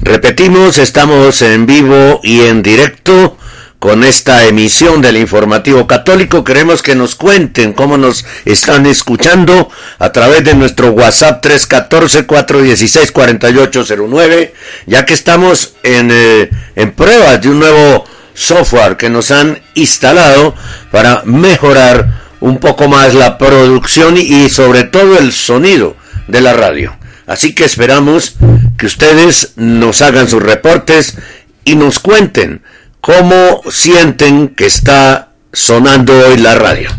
Repetimos, estamos en vivo y en directo con esta emisión del informativo católico. Queremos que nos cuenten cómo nos están escuchando a través de nuestro WhatsApp 314-416-4809, ya que estamos en, eh, en pruebas de un nuevo software que nos han instalado para mejorar un poco más la producción y sobre todo el sonido de la radio. Así que esperamos que ustedes nos hagan sus reportes y nos cuenten cómo sienten que está sonando hoy la radio.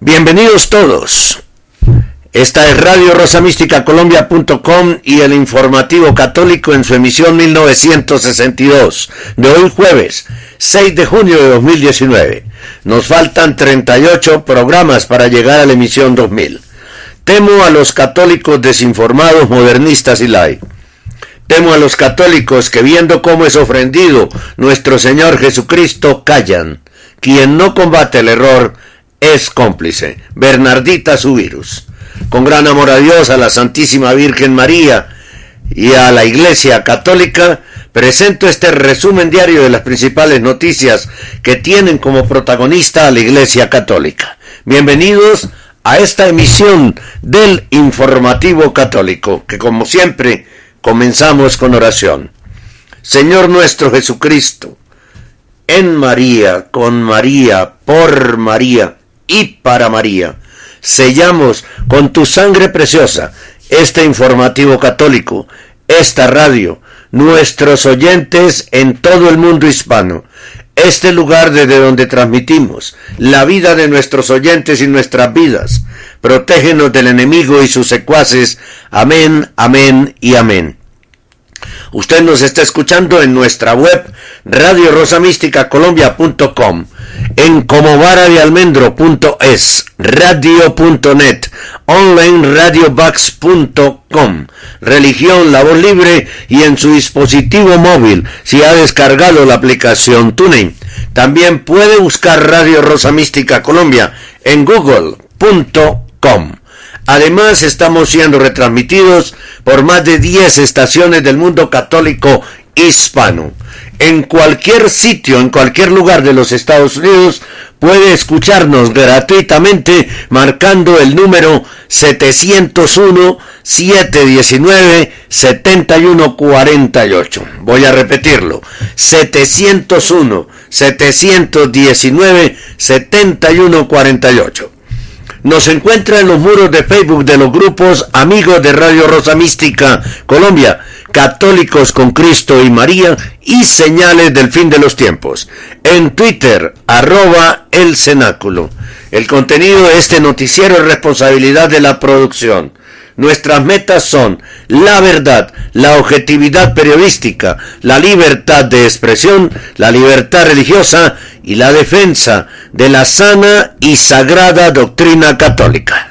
Bienvenidos todos. Esta es Radio Rosa Mística Colombia.com y el informativo católico en su emisión 1962 de hoy jueves 6 de junio de 2019. Nos faltan 38 programas para llegar a la emisión 2000. Temo a los católicos desinformados, modernistas y laicos. Temo a los católicos que viendo cómo es ofendido nuestro Señor Jesucristo callan. Quien no combate el error es cómplice. Bernardita su virus. Con gran amor a Dios, a la Santísima Virgen María y a la Iglesia Católica, presento este resumen diario de las principales noticias que tienen como protagonista a la Iglesia Católica. Bienvenidos a esta emisión del Informativo Católico, que como siempre comenzamos con oración. Señor nuestro Jesucristo, en María, con María, por María y para María, sellamos con tu sangre preciosa este informativo católico, esta radio, nuestros oyentes en todo el mundo hispano, este lugar desde donde transmitimos la vida de nuestros oyentes y nuestras vidas. Protégenos del enemigo y sus secuaces. Amén, amén y amén. Usted nos está escuchando en nuestra web Radio Colombia.com, en comovaradealmendro.es, radio.net, onlineradiobox.com, religión, la voz libre y en su dispositivo móvil si ha descargado la aplicación TuneIn. También puede buscar Radio Rosa Mística Colombia en google.com. Además, estamos siendo retransmitidos por más de 10 estaciones del mundo católico hispano. En cualquier sitio, en cualquier lugar de los Estados Unidos, puede escucharnos gratuitamente marcando el número 701-719-7148. Voy a repetirlo. 701-719-7148 nos encuentra en los muros de Facebook de los grupos Amigos de Radio Rosa Mística Colombia, Católicos con Cristo y María y Señales del Fin de los Tiempos. En Twitter, arroba el cenáculo. El contenido de este noticiero es responsabilidad de la producción. Nuestras metas son la verdad, la objetividad periodística, la libertad de expresión, la libertad religiosa y la defensa de la sana y sagrada doctrina católica.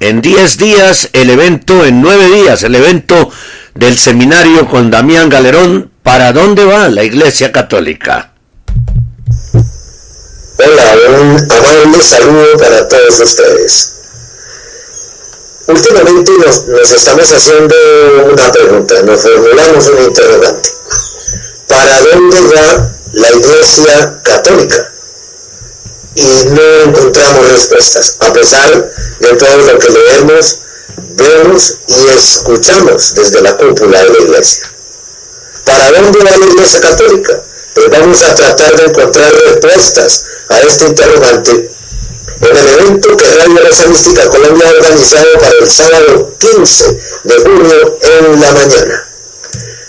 en 10 días el evento, en 9 días el evento del seminario con Damián Galerón, ¿Para dónde va la Iglesia Católica? Hola, un amable saludo para todos ustedes. Últimamente nos, nos, estamos haciendo una pregunta, nos formulamos un interrogante. ¿Para dónde va la Iglesia Católica? Y no encontramos respuestas, a pesar de todo lo que leemos, vemos y escuchamos desde la cúpula de la Iglesia. ¿Para dónde va la Iglesia Católica? Pues vamos a tratar de encontrar respuestas a este interrogante en el evento que Radio Rosa Mística Colombia ha organizado para el sábado 15 de junio en la mañana.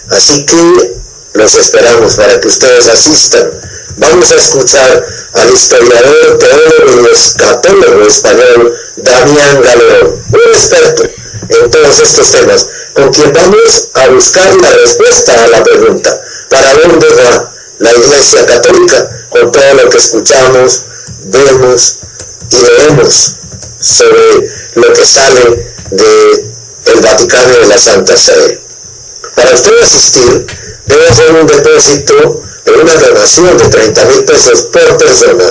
Así que los esperamos para que ustedes asistan. Vamos a escuchar al historiador, teólogo y escatólogo español Damián Galeón, un experto en todos estos temas, con quien vamos a buscar la respuesta a la pregunta, ¿para dónde va la Iglesia Católica con todo lo que escuchamos, vemos y leemos sobre lo que sale del el Vaticano de la Santa Sede. Para usted asistir, debe hacer un depósito de una donación de 30 mil pesos por persona.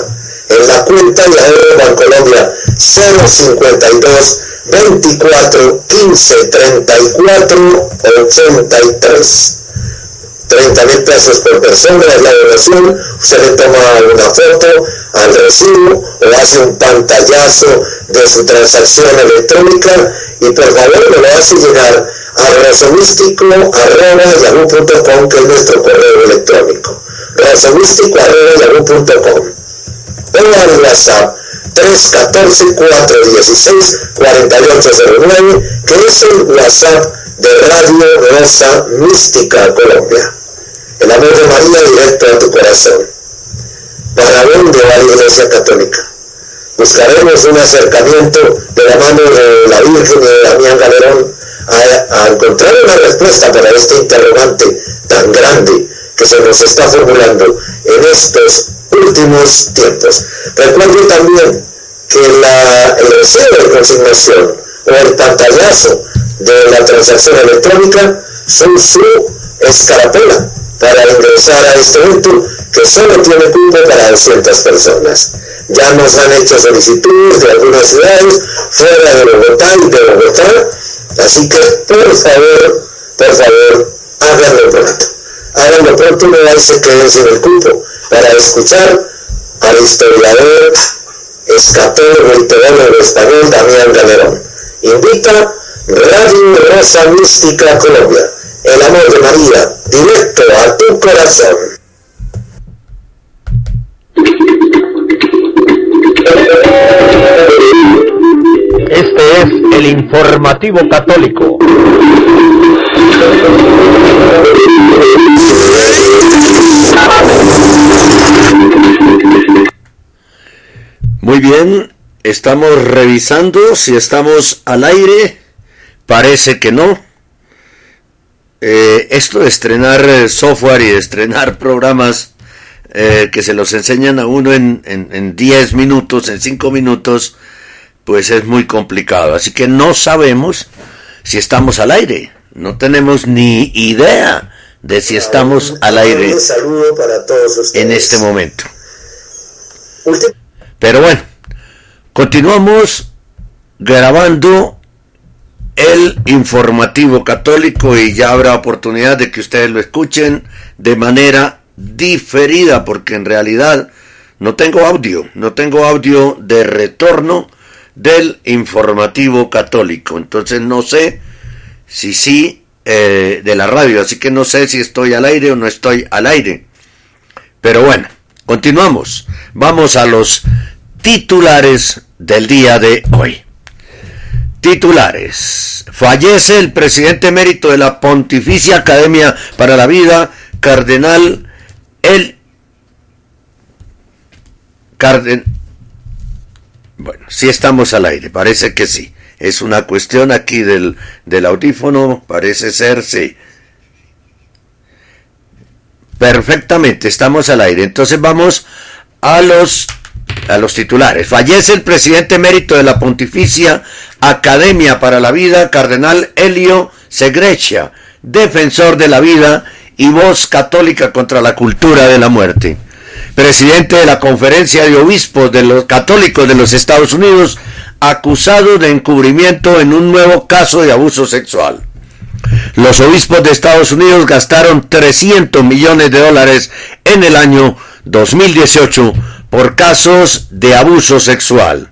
En la cuenta de ahorro Bancolombia 052 24 15 34 83. 30 mil pesos por persona es la donación, usted le toma una foto al recibo o hace un pantallazo de su transacción electrónica y por favor me lo hace llegar a razomístico.yahoo.com que es nuestro correo electrónico razomístico.yahoo.com o al WhatsApp 314-416-4809 que es el WhatsApp de Radio Rosa Mística Colombia el amor de María directo a tu corazón. ¿Para dónde va la Iglesia Católica? Buscaremos un acercamiento de la mano de la Virgen y de Damián Galerón a, a encontrar una respuesta para este interrogante tan grande que se nos está formulando en estos últimos tiempos. Recuerden también que la, el recibo de consignación o el pantallazo de la transacción electrónica son su escarapola para ingresar a este evento que solo tiene cupo para 200 personas. Ya nos han hecho solicitudes de algunas ciudades fuera de Bogotá y de Bogotá, así que por favor, por favor, háganlo pronto. Háganlo pronto, no vais a quedar sin el cupo para escuchar al historiador, escatólogo y teólogo español Damián Galerón. Invita Radio Rosa Mística Colombia el amor de María directo a tu corazón. Este es el informativo católico. Muy bien, estamos revisando si estamos al aire. Parece que no. Eh, esto de estrenar software y de estrenar programas eh, que se los enseñan a uno en 10 minutos, en 5 minutos, pues es muy complicado. Así que no sabemos si estamos al aire. No tenemos ni idea de si estamos al aire en este momento. Pero bueno, continuamos grabando el informativo católico y ya habrá oportunidad de que ustedes lo escuchen de manera diferida porque en realidad no tengo audio, no tengo audio de retorno del informativo católico. Entonces no sé si sí eh, de la radio, así que no sé si estoy al aire o no estoy al aire. Pero bueno, continuamos. Vamos a los titulares del día de hoy. Titulares. Fallece el presidente emérito de la Pontificia Academia para la Vida, Cardenal El Carden Bueno, sí estamos al aire, parece que sí. Es una cuestión aquí del, del audífono, parece ser sí. Perfectamente, estamos al aire. Entonces vamos a los a los titulares. Fallece el presidente emérito de la Pontificia Academia para la Vida, Cardenal Helio Segrecia, defensor de la vida y voz católica contra la cultura de la muerte. Presidente de la Conferencia de Obispos de los Católicos de los Estados Unidos, acusado de encubrimiento en un nuevo caso de abuso sexual. Los obispos de Estados Unidos gastaron 300 millones de dólares en el año 2018 por casos de abuso sexual.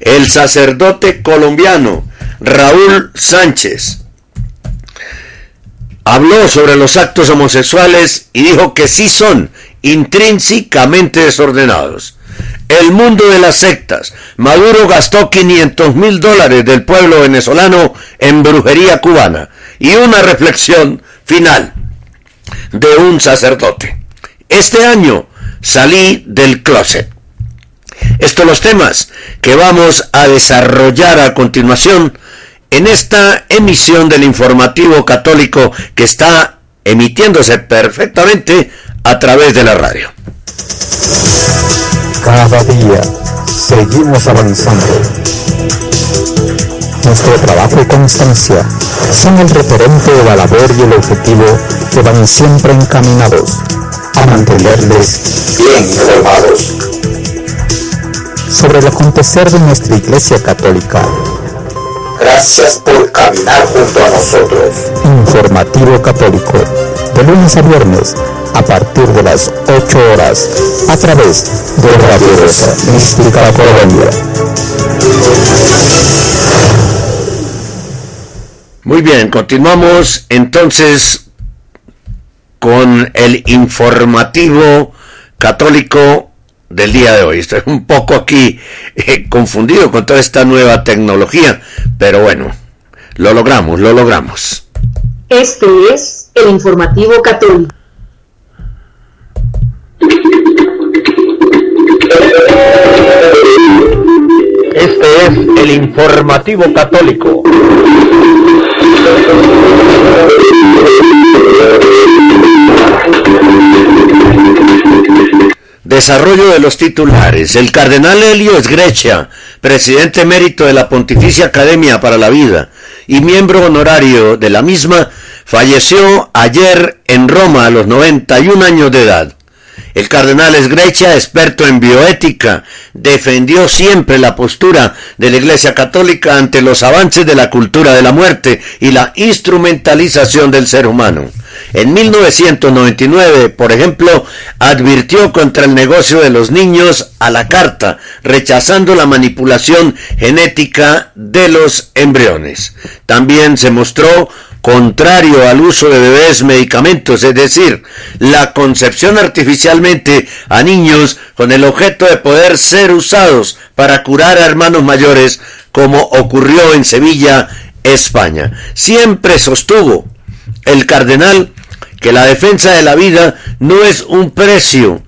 El sacerdote colombiano Raúl Sánchez habló sobre los actos homosexuales y dijo que sí son intrínsecamente desordenados. El mundo de las sectas. Maduro gastó 500 mil dólares del pueblo venezolano en brujería cubana. Y una reflexión final de un sacerdote. Este año salí del closet. Estos los temas que vamos a desarrollar a continuación en esta emisión del informativo católico que está emitiéndose perfectamente a través de la radio. Cada día seguimos avanzando. Nuestro trabajo y constancia son el referente de la labor y el objetivo que van siempre encaminados a mantenerles bien informados sobre el acontecer de nuestra Iglesia Católica. Gracias por caminar junto a nosotros. Informativo Católico, de lunes a viernes, a partir de las 8 horas, a través de Radio Rosa Mística Colombia. Muy bien, continuamos entonces con el informativo católico del día de hoy. Estoy un poco aquí eh, confundido con toda esta nueva tecnología, pero bueno, lo logramos, lo logramos. Este es el informativo católico. Este es el informativo católico. Desarrollo de los titulares. El cardenal Helio Esgrecha, presidente emérito de la Pontificia Academia para la Vida y miembro honorario de la misma, falleció ayer en Roma a los 91 años de edad. El cardenal Esgrecha, experto en bioética, defendió siempre la postura de la Iglesia Católica ante los avances de la cultura de la muerte y la instrumentalización del ser humano. En 1999, por ejemplo, advirtió contra el negocio de los niños a la carta, rechazando la manipulación genética de los embriones. También se mostró contrario al uso de bebés medicamentos, es decir, la concepción artificialmente a niños con el objeto de poder ser usados para curar a hermanos mayores, como ocurrió en Sevilla, España. Siempre sostuvo el cardenal que la defensa de la vida no es un precio,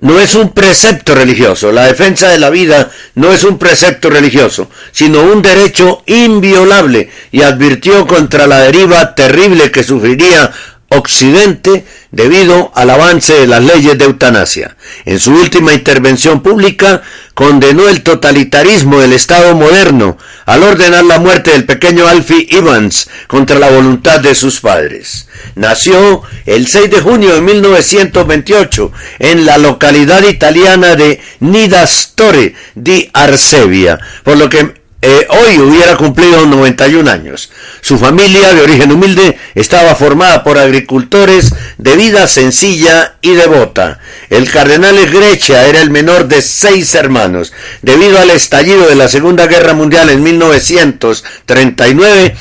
no es un precepto religioso. La defensa de la vida no es un precepto religioso, sino un derecho inviolable y advirtió contra la deriva terrible que sufriría Occidente debido al avance de las leyes de eutanasia. En su última intervención pública condenó el totalitarismo del Estado moderno al ordenar la muerte del pequeño Alfie Evans contra la voluntad de sus padres. Nació el 6 de junio de 1928 en la localidad italiana de Nidastore di Arsevia, por lo que eh, hoy hubiera cumplido 91 años. Su familia, de origen humilde, estaba formada por agricultores de vida sencilla y devota. El cardenal Egrecha era el menor de seis hermanos. Debido al estallido de la Segunda Guerra Mundial en 1939,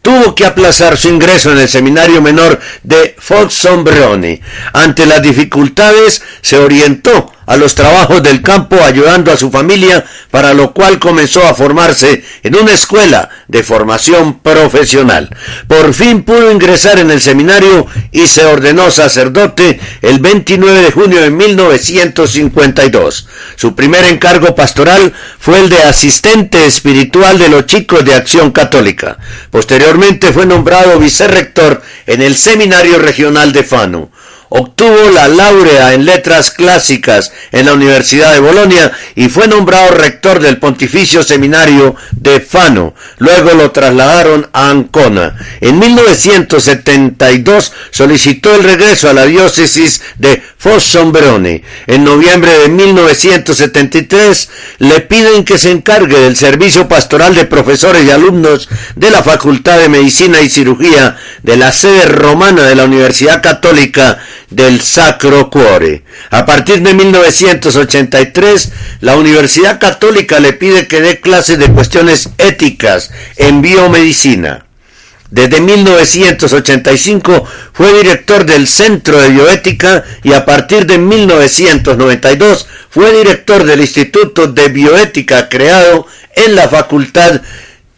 tuvo que aplazar su ingreso en el seminario menor de Foxombrone. Ante las dificultades, se orientó a los trabajos del campo ayudando a su familia, para lo cual comenzó a formarse en una escuela de formación profesional. Por fin pudo ingresar en el seminario y se ordenó sacerdote el 29 de junio de 1952. Su primer encargo pastoral fue el de asistente espiritual de los chicos de Acción Católica. Posteriormente fue nombrado vicerrector en el Seminario Regional de Fano. Obtuvo la laurea en letras clásicas en la Universidad de Bolonia y fue nombrado rector del Pontificio Seminario de Fano. Luego lo trasladaron a Ancona. En 1972 solicitó el regreso a la diócesis de Fossombrone. En noviembre de 1973 le piden que se encargue del servicio pastoral de profesores y alumnos de la Facultad de Medicina y Cirugía de la sede romana de la Universidad Católica del Sacro Cuore. A partir de 1983, la Universidad Católica le pide que dé clases de cuestiones éticas en biomedicina. Desde 1985 fue director del Centro de Bioética y a partir de 1992 fue director del Instituto de Bioética creado en la Facultad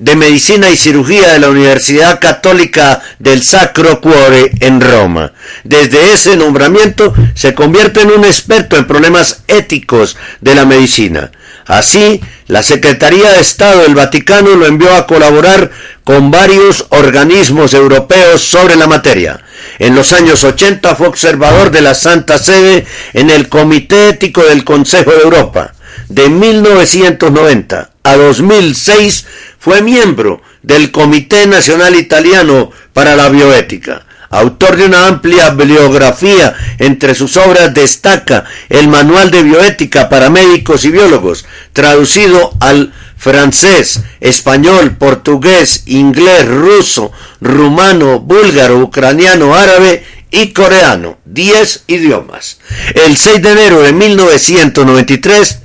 de Medicina y Cirugía de la Universidad Católica del Sacro Cuore en Roma. Desde ese nombramiento se convierte en un experto en problemas éticos de la medicina. Así, la Secretaría de Estado del Vaticano lo envió a colaborar con varios organismos europeos sobre la materia. En los años 80 fue observador de la Santa Sede en el Comité Ético del Consejo de Europa. De 1990 a 2006 fue miembro del Comité Nacional Italiano para la Bioética. Autor de una amplia bibliografía, entre sus obras destaca el Manual de Bioética para Médicos y Biólogos, traducido al francés, español, portugués, inglés, ruso, rumano, búlgaro, ucraniano, árabe y coreano, 10 idiomas. El 6 de enero de 1993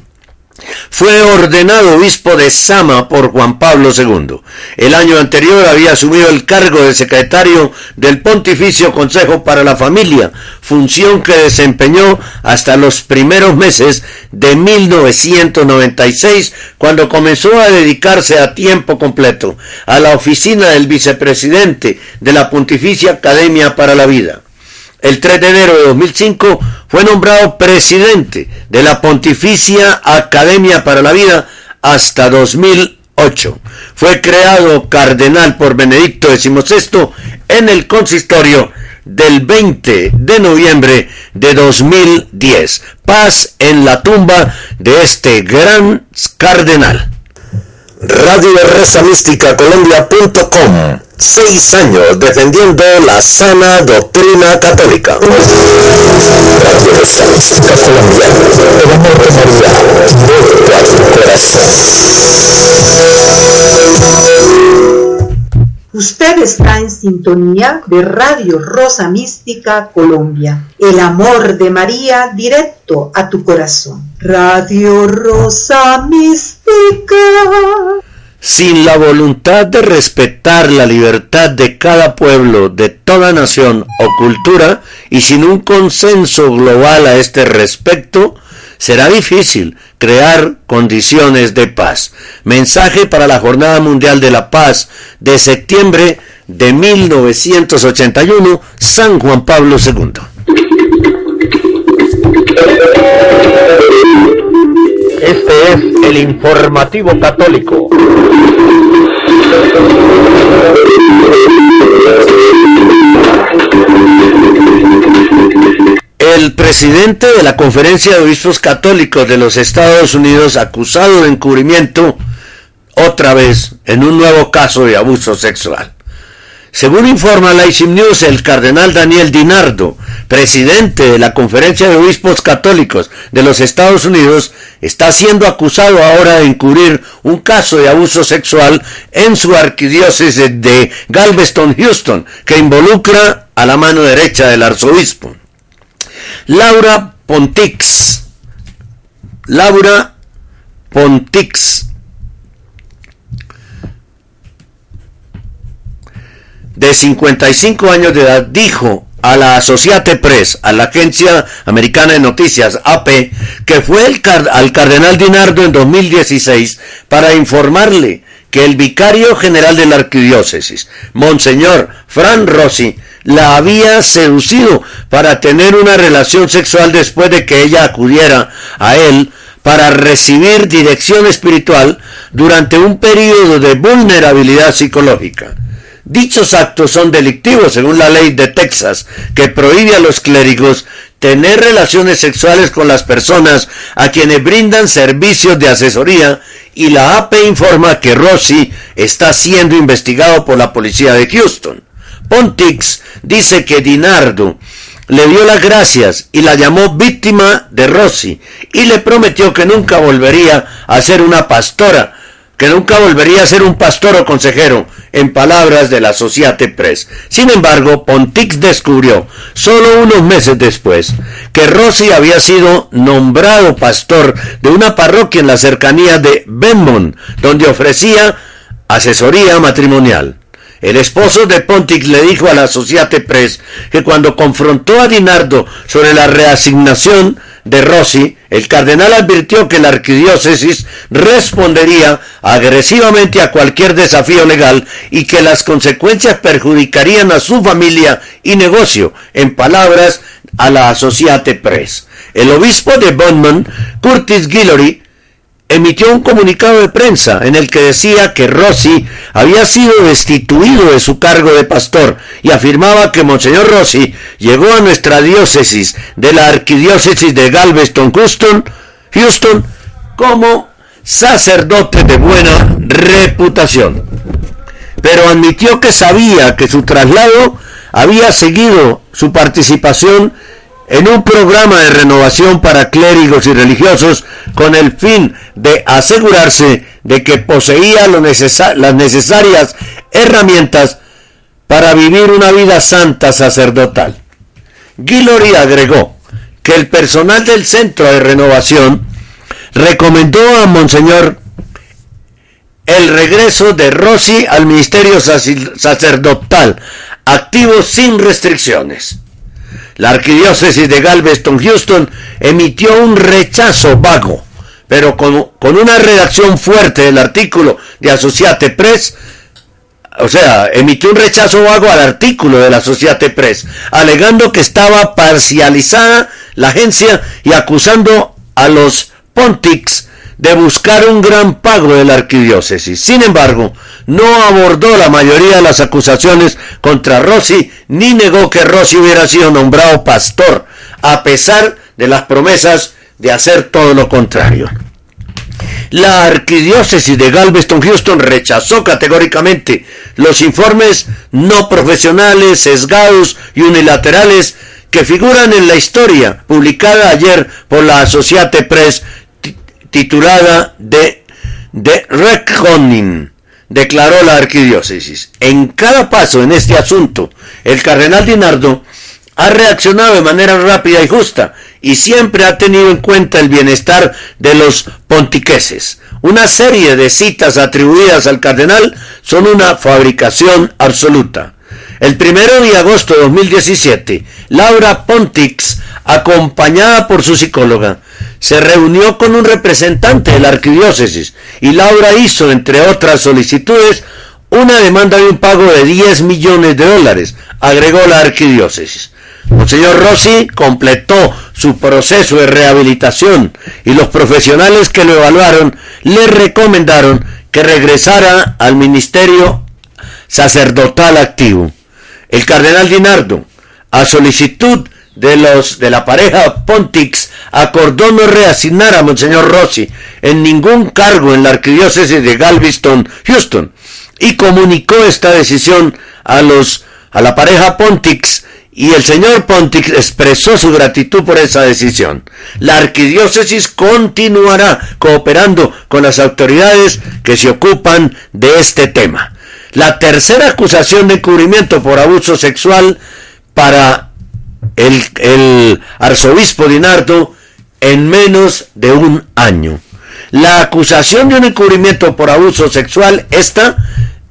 fue ordenado obispo de Sama por Juan Pablo II. El año anterior había asumido el cargo de secretario del Pontificio Consejo para la Familia, función que desempeñó hasta los primeros meses de 1996, cuando comenzó a dedicarse a tiempo completo a la oficina del vicepresidente de la Pontificia Academia para la Vida. El 3 de enero de 2005 fue nombrado presidente de la Pontificia Academia para la Vida hasta 2008. Fue creado cardenal por Benedicto XVI en el consistorio del 20 de noviembre de 2010. Paz en la tumba de este gran cardenal. Radio Rosa Mística Colombia.com Seis años defendiendo la sana doctrina católica. Radio Rosa Mística Colombia. El amor de María. A tu corazón. Usted está en sintonía de Radio Rosa Mística Colombia. El amor de María directo a tu corazón. Radio Rosa Mística. Sin la voluntad de respetar la libertad de cada pueblo, de toda nación o cultura, y sin un consenso global a este respecto, será difícil crear condiciones de paz. Mensaje para la Jornada Mundial de la Paz de septiembre de 1981, San Juan Pablo II. Este es el informativo católico. El presidente de la Conferencia de Obispos Católicos de los Estados Unidos, acusado de encubrimiento, otra vez en un nuevo caso de abuso sexual. Según informa la News, el cardenal Daniel Dinardo, presidente de la Conferencia de Obispos Católicos de los Estados Unidos, está siendo acusado ahora de encubrir un caso de abuso sexual en su arquidiócesis de Galveston, Houston, que involucra a la mano derecha del arzobispo. Laura Pontix. Laura Pontix. de 55 años de edad, dijo a la Associated Press, a la agencia americana de noticias AP, que fue al cardenal Dinardo en 2016 para informarle que el vicario general de la arquidiócesis, Monseñor Fran Rossi, la había seducido para tener una relación sexual después de que ella acudiera a él para recibir dirección espiritual durante un periodo de vulnerabilidad psicológica. Dichos actos son delictivos según la ley de Texas, que prohíbe a los clérigos tener relaciones sexuales con las personas a quienes brindan servicios de asesoría y la AP informa que Rossi está siendo investigado por la policía de Houston. Pontix dice que Dinardo le dio las gracias y la llamó víctima de Rossi y le prometió que nunca volvería a ser una pastora, que nunca volvería a ser un pastor o consejero, en palabras de la Societe Press. Sin embargo, Pontix descubrió, solo unos meses después, que Rossi había sido nombrado pastor de una parroquia en la cercanía de Benmont, donde ofrecía asesoría matrimonial. El esposo de Pontic le dijo a la Societe Press que cuando confrontó a Dinardo sobre la reasignación de Rossi, el cardenal advirtió que la arquidiócesis respondería agresivamente a cualquier desafío legal y que las consecuencias perjudicarían a su familia y negocio, en palabras a la Associate Press. El obispo de Bowman, Curtis Guillory, emitió un comunicado de prensa en el que decía que Rossi había sido destituido de su cargo de pastor y afirmaba que Monseñor Rossi llegó a nuestra diócesis de la arquidiócesis de Galveston, Houston, Houston como sacerdote de buena reputación. Pero admitió que sabía que su traslado había seguido su participación en un programa de renovación para clérigos y religiosos con el fin de asegurarse de que poseía las necesarias herramientas para vivir una vida santa sacerdotal. Guillory agregó que el personal del centro de renovación recomendó a Monseñor el regreso de Rossi al ministerio sacerdotal, activo sin restricciones. La arquidiócesis de Galveston, Houston, emitió un rechazo vago, pero con, una redacción fuerte del artículo de Associate Press, o sea, emitió un rechazo vago al artículo de la Press, alegando que estaba parcializada la agencia y acusando a los Pontics de buscar un gran pago de la arquidiócesis. Sin embargo, no abordó la mayoría de las acusaciones contra Rossi ni negó que Rossi hubiera sido nombrado pastor, a pesar de las promesas de hacer todo lo contrario. La arquidiócesis de Galveston Houston rechazó categóricamente los informes no profesionales, sesgados y unilaterales que figuran en la historia publicada ayer por la Associate Press titulada de, de Reckoning, declaró la arquidiócesis. En cada paso en este asunto, el cardenal Dinardo ha reaccionado de manera rápida y justa y siempre ha tenido en cuenta el bienestar de los pontiqueses. Una serie de citas atribuidas al cardenal son una fabricación absoluta. El primero de agosto de 2017, Laura Pontix, acompañada por su psicóloga, se reunió con un representante de la arquidiócesis y Laura hizo, entre otras solicitudes, una demanda de un pago de 10 millones de dólares, agregó la arquidiócesis. Monseñor Rossi completó su proceso de rehabilitación y los profesionales que lo evaluaron le recomendaron que regresara al ministerio sacerdotal activo. El cardenal Dinardo, a solicitud de los de la pareja Pontix acordó no reasignar a Monseñor Rossi en ningún cargo en la arquidiócesis de Galveston, Houston, y comunicó esta decisión a los a la pareja Pontix y el señor Pontix expresó su gratitud por esa decisión. La arquidiócesis continuará cooperando con las autoridades que se ocupan de este tema. La tercera acusación de encubrimiento por abuso sexual para el, arzobispo Dinardo en menos de un año. La acusación de un encubrimiento por abuso sexual, esta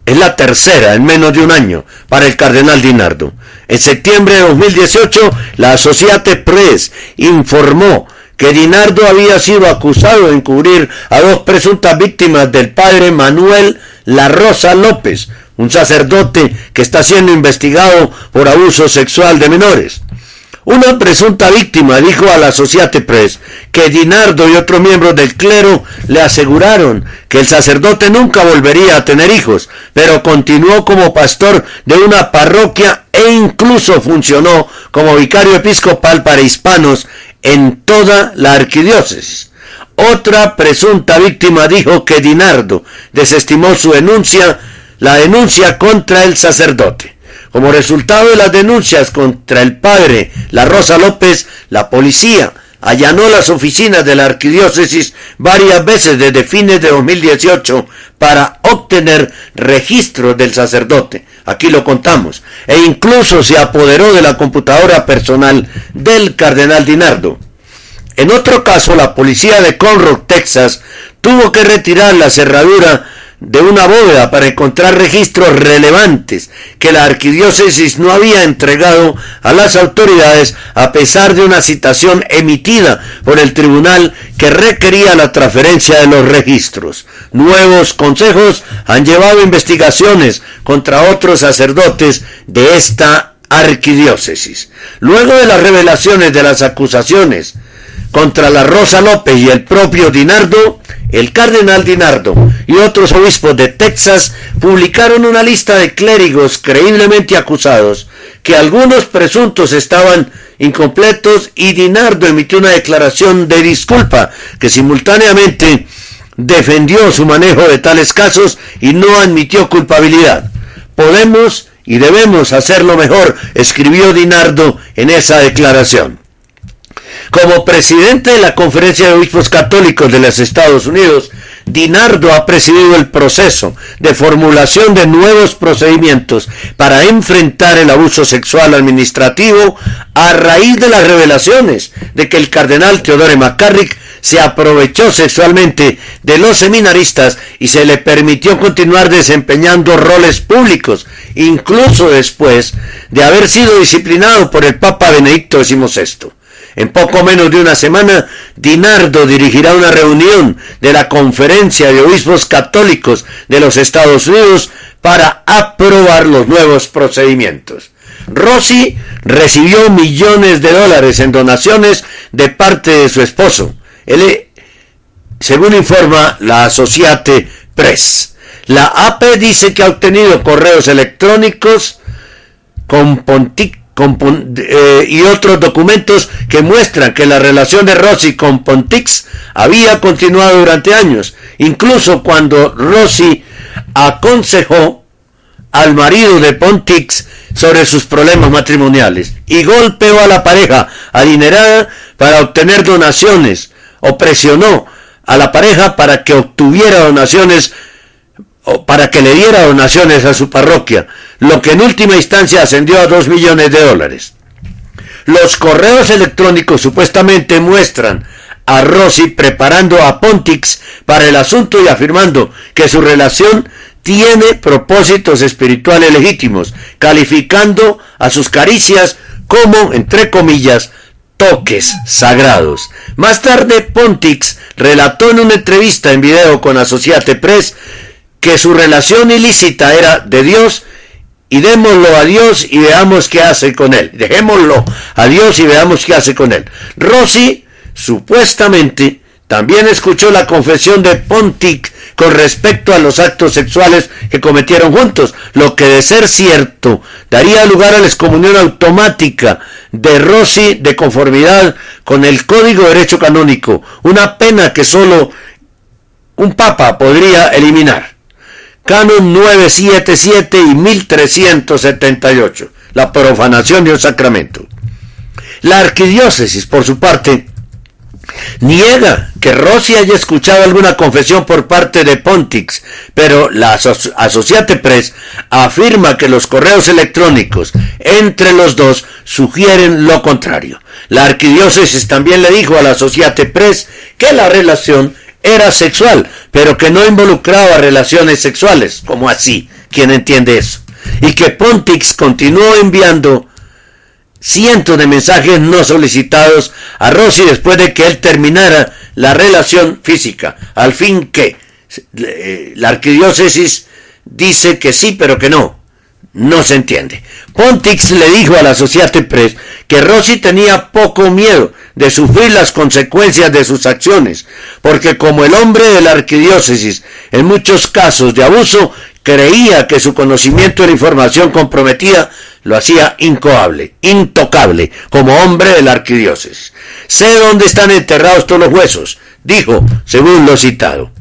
es la tercera en menos de un año para el cardenal Dinardo. En septiembre de 2018, la Associate Press informó que Dinardo había sido acusado de encubrir a dos presuntas víctimas del padre Manuel La Rosa López, un sacerdote que está siendo investigado por abuso sexual de menores. Una presunta víctima dijo a la Associated Press que Dinardo y otro miembro del clero le aseguraron que el sacerdote nunca volvería a tener hijos, pero continuó como pastor de una parroquia e incluso funcionó como vicario episcopal para hispanos en toda la arquidiócesis. Otra presunta víctima dijo que Dinardo desestimó su denuncia, la denuncia contra el sacerdote. Como resultado de las denuncias contra el padre La Rosa López, la policía allanó las oficinas de la arquidiócesis varias veces desde fines de 2018 para obtener registro del sacerdote. Aquí lo contamos. E incluso se apoderó de la computadora personal del cardenal Dinardo. En otro caso, la policía de Conroe, Texas, tuvo que retirar la cerradura de una bóveda para encontrar registros relevantes que la arquidiócesis no había entregado a las autoridades a pesar de una citación emitida por el tribunal que requería la transferencia de los registros. Nuevos consejos han llevado investigaciones contra otros sacerdotes de esta arquidiócesis. Luego de las revelaciones de las acusaciones contra la Rosa López y el propio Dinardo, el cardenal Dinardo y otros obispos de Texas publicaron una lista de clérigos creíblemente acusados, que algunos presuntos estaban incompletos y Dinardo emitió una declaración de disculpa que simultáneamente defendió su manejo de tales casos y no admitió culpabilidad. Podemos y debemos hacerlo mejor, escribió Dinardo en esa declaración. Como presidente de la Conferencia de Obispos Católicos de los Estados Unidos, Dinardo ha presidido el proceso de formulación de nuevos procedimientos para enfrentar el abuso sexual administrativo a raíz de las revelaciones de que el cardenal Teodore McCarrick se aprovechó sexualmente de los seminaristas y se le permitió continuar desempeñando roles públicos, incluso después de haber sido disciplinado por el Papa Benedicto XVI. En poco menos de una semana, Dinardo dirigirá una reunión de la Conferencia de Obispos Católicos de los Estados Unidos para aprobar los nuevos procedimientos. Rossi recibió millones de dólares en donaciones de parte de su esposo. Según informa la Associate Press. La AP dice que ha obtenido correos electrónicos con Pontic eh, y otros documentos que muestran que la relación de Rossi con Pontix había continuado durante años, incluso cuando Rossi aconsejó al marido de Pontix sobre sus problemas matrimoniales y golpeó a la pareja adinerada para obtener donaciones o presionó a la pareja para que obtuviera donaciones para que le diera donaciones a su parroquia, lo que en última instancia ascendió a 2 millones de dólares. Los correos electrónicos supuestamente muestran a Rossi preparando a Pontix para el asunto y afirmando que su relación tiene propósitos espirituales legítimos, calificando a sus caricias como, entre comillas, toques sagrados. Más tarde, Pontix relató en una entrevista en video con Associate Press que su relación ilícita era de Dios y démoslo a Dios y veamos qué hace con él. Dejémoslo a Dios y veamos qué hace con él. Rossi supuestamente también escuchó la confesión de Pontic con respecto a los actos sexuales que cometieron juntos, lo que de ser cierto daría lugar a la excomunión automática de Rossi de conformidad con el Código de Derecho Canónico, una pena que solo un papa podría eliminar. Canon 977 y 1378, la profanación de un sacramento. La arquidiócesis, por su parte, niega que Rossi haya escuchado alguna confesión por parte de Pontix, pero la Associate Press afirma que los correos electrónicos entre los dos sugieren lo contrario. La arquidiócesis también le dijo a la Associate Press que la relación era sexual, pero que no involucraba relaciones sexuales, como así, ¿quién entiende eso? Y que Pontix continuó enviando cientos de mensajes no solicitados a Rossi después de que él terminara la relación física, al fin que eh, la arquidiócesis dice que sí, pero que no. No se entiende. Pontix le dijo a la Associated Press que Rossi tenía poco miedo de sufrir las consecuencias de sus acciones, porque como el hombre de la arquidiócesis en muchos casos de abuso creía que su conocimiento de la información comprometida lo hacía incoable, intocable, como hombre de la arquidiócesis. Sé dónde están enterrados todos los huesos, dijo, según lo citado.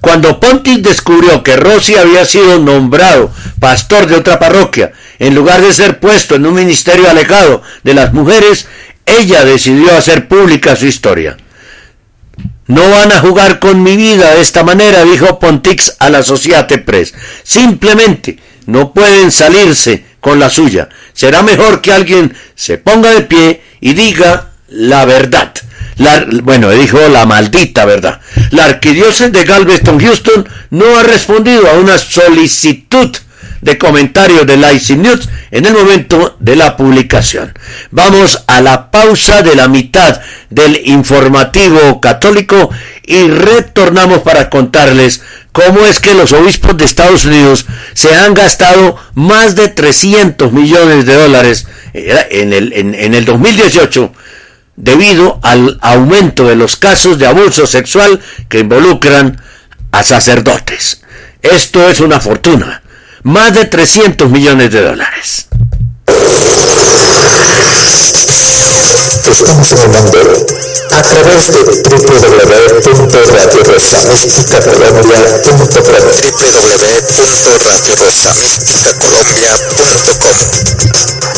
Cuando Pontis descubrió que Rossi había sido nombrado pastor de otra parroquia, en lugar de ser puesto en un ministerio alejado de las mujeres, ella decidió hacer pública su historia. No van a jugar con mi vida de esta manera, dijo Pontix a la Societe Press. Simplemente no pueden salirse con la suya. Será mejor que alguien se ponga de pie y diga la verdad. Bueno, dijo la maldita verdad. La arquidiócesis de Galveston, Houston, no ha respondido a una solicitud de comentarios de Lazy News en el momento de la publicación. Vamos a la pausa de la mitad del informativo católico y retornamos para contarles cómo es que los obispos de Estados Unidos se han gastado más de 300 millones de dólares eh, en el, en el 2018 debido al aumento de los casos de abuso sexual que involucran a sacerdotes. Esto es una fortuna más de 300 millones de dólares. Estamos mundo a través de www.radiorosamisticacolombia.com www.radiorosamisticacolombia.com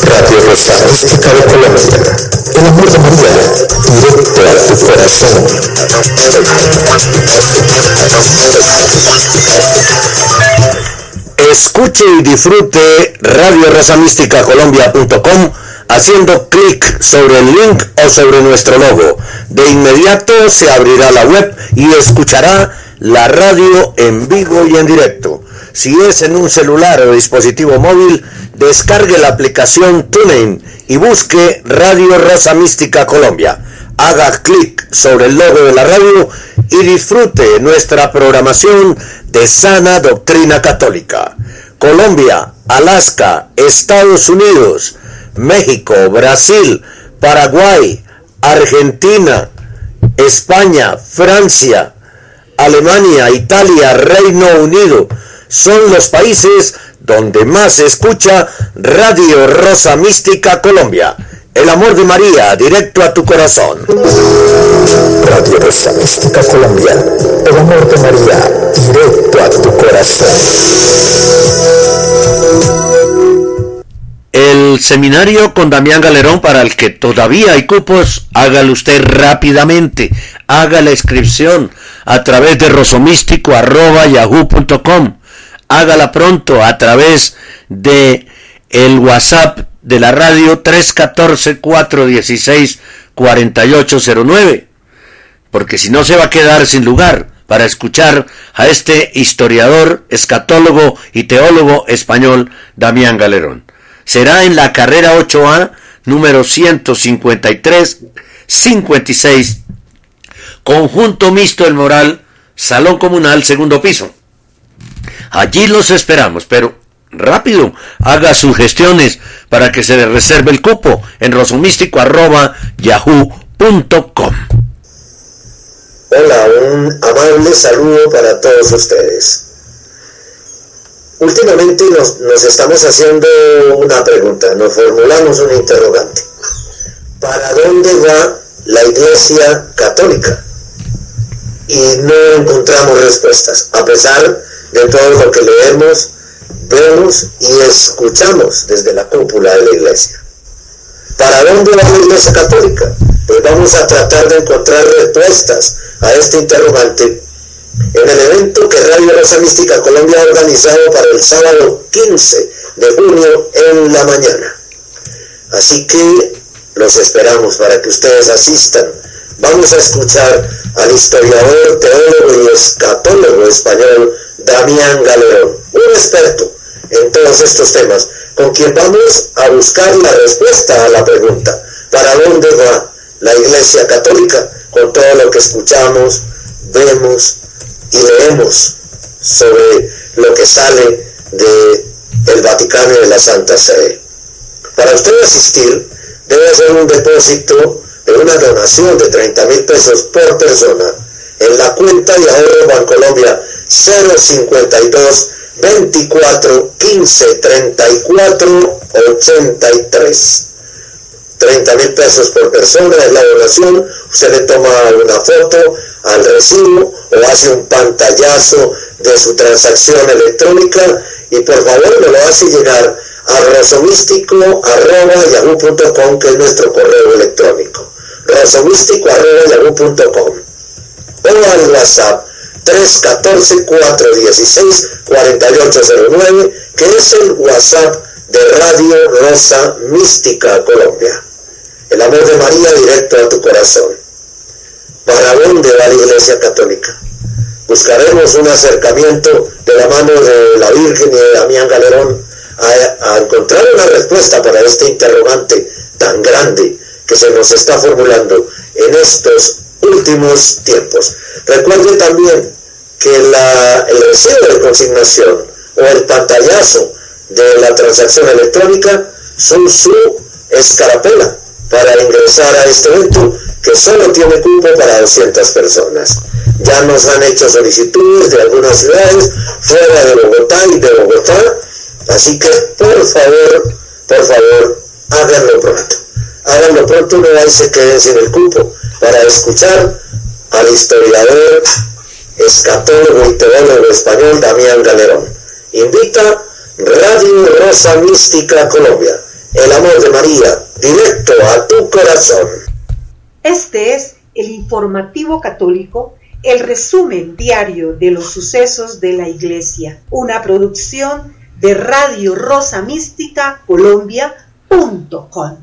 Radio Rosa Mística de Colombia Escuche y disfrute Radio Colombia.com haciendo clic sobre el link o sobre nuestro logo. De inmediato se abrirá la web y escuchará la radio en vivo y en directo. Si es en un celular o dispositivo móvil, descargue la aplicación TuneIn y busque Radio Rosa Mística Colombia. Haga clic sobre el logo de la radio y disfrute nuestra programación de sana doctrina católica. Colombia, Alaska, Estados Unidos, México, Brasil, Paraguay, Argentina, España, Francia, Alemania, Italia, Reino Unido, son los países donde más se escucha Radio Rosa Mística Colombia. El amor de María, directo a tu corazón. Radio Rosa Mística Colombia. El amor de María, directo a tu corazón. El seminario con Damián Galerón, para el que todavía hay cupos, hágalo usted rápidamente. Haga la inscripción a través de rosomístico.yahoo.com. Hágala pronto a través de el WhatsApp de la radio 314-416-4809, porque si no se va a quedar sin lugar para escuchar a este historiador, escatólogo y teólogo español Damián Galerón. Será en la carrera 8A, número 153-56, conjunto mixto El Moral, Salón Comunal, segundo piso. Allí los esperamos, pero rápido, haga sus gestiones para que se le reserve el cupo en rosomístico.yahoo.com. Hola, un amable saludo para todos ustedes. Últimamente nos, estamos haciendo una pregunta, nos formulamos un interrogante. ¿Para dónde va la Iglesia Católica? Y no encontramos respuestas, a pesar de todo lo que leemos vemos y escuchamos desde la cúpula de la iglesia. ¿Para dónde va la iglesia católica? Pues vamos a tratar de encontrar respuestas a este interrogante en el evento que Radio Rosa Mística Colombia ha organizado para el sábado 15 de junio en la mañana. Así que los esperamos para que ustedes asistan. Vamos a escuchar al historiador, teólogo y escatólogo español Damián Galerón, un experto en todos estos temas, con quien vamos a buscar la respuesta a la pregunta, ¿para dónde va la Iglesia Católica con todo lo que escuchamos, vemos y leemos sobre lo que sale de Vaticano y la Santa Sede. Para usted asistir, debe hacer un depósito de una donación de 30 mil pesos por persona en la cuenta de ahorro Bancolombia 052 24 15 34 83. 30 mil pesos por persona es la donación. Usted le toma una foto al recibo o hace un pantallazo de su transacción electrónica y por favor me lo hace llegar a rosomístico.yahoo.com que es nuestro correo electrónico. rosomístico.yahoo.com o al WhatsApp 314-416-4809 que es el WhatsApp de Radio Rosa Mística Colombia. El amor de María directo a tu corazón. ¿Para dónde va la Iglesia Católica? Buscaremos un acercamiento de la mano de la Virgen y de Damián Galerón a, encontrar una respuesta para este interrogante tan grande que se nos está formulando en estos últimos tiempos. Recuerde también que el recibo de consignación o el pantallazo de la transacción electrónica son su escarapela para ingresar a este evento que solo tiene cupo para 200 personas. Ya nos han hecho solicitudes de algunas ciudades fuera de Bogotá y de Bogotá, así que por favor, por favor, háganlo pronto. Háganlo pronto, no hay se queden sin el cupo para escuchar al historiador, escatólogo y teólogo español Damián Galerón. Invita Radio Rosa Mística Colombia. El amor de María, directo a tu corazón. Este es el informativo católico, el resumen diario de los sucesos de la Iglesia, una producción de Radio Rosa Mística Colombia.com.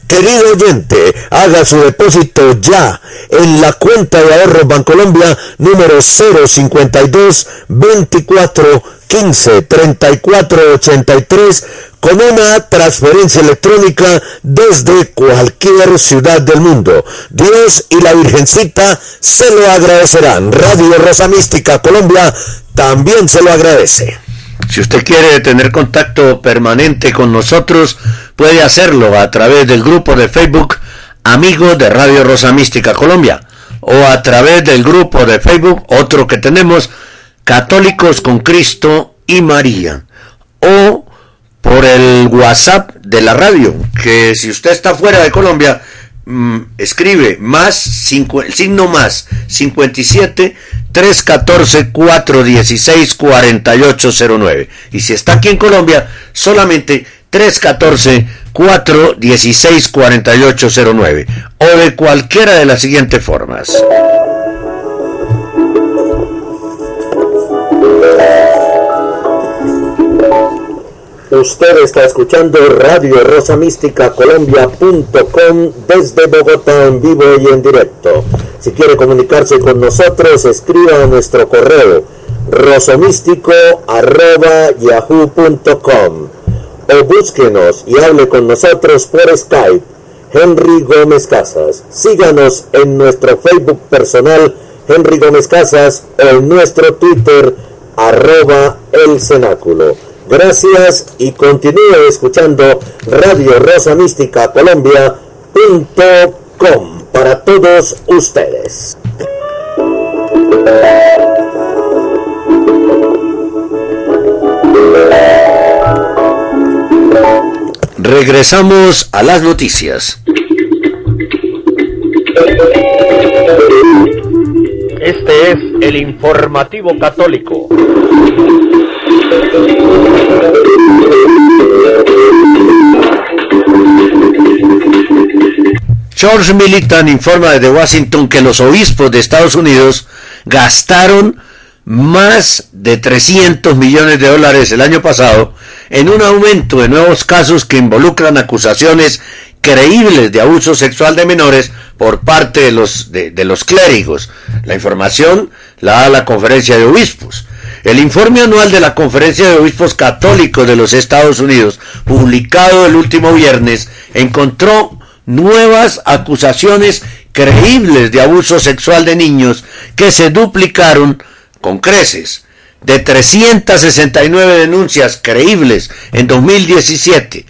Querido oyente, haga su depósito ya en la cuenta de ahorro Bancolombia número 052 24 15 34 83 con una transferencia electrónica desde cualquier ciudad del mundo. Dios y la Virgencita se lo agradecerán. Radio Rosa Mística Colombia también se lo agradece. Si usted quiere tener contacto permanente con nosotros, puede hacerlo a través del grupo de Facebook Amigos de Radio Rosa Mística Colombia o a través del grupo de Facebook, otro que tenemos, Católicos con Cristo y María, o por el WhatsApp de la radio, que si usted está fuera de Colombia, mm, escribe más el signo más 57 314 416 4809 y si está aquí en Colombia solamente 314 416 4809 o de cualquiera de las siguientes formas. Usted está escuchando Radio Rosa Mística Colombia.com desde Bogotá en vivo y en directo. Si quiere comunicarse con nosotros, escriba a nuestro correo rosomístico.yahoo.com o búsquenos y hable con nosotros por Skype. Henry Gómez Casas. Síganos en nuestro Facebook personal Henry Gómez Casas o en nuestro Twitter arroba el cenáculo. Gracias y continúe escuchando Radio Rosa Mística Colombia.com para todos ustedes. Regresamos a las noticias. Este es el informativo católico. George Militan informa desde Washington que los obispos de Estados Unidos gastaron más de 300 millones de dólares el año pasado en un aumento de nuevos casos que involucran acusaciones creíbles de abuso sexual de menores por parte de los, de, los clérigos. La información la da la Conferencia de Obispos. El informe anual de la Conferencia de Obispos Católicos de los Estados Unidos, publicado el último viernes, encontró nuevas acusaciones creíbles de abuso sexual de niños que se duplicaron con creces. De 369 denuncias creíbles en 2017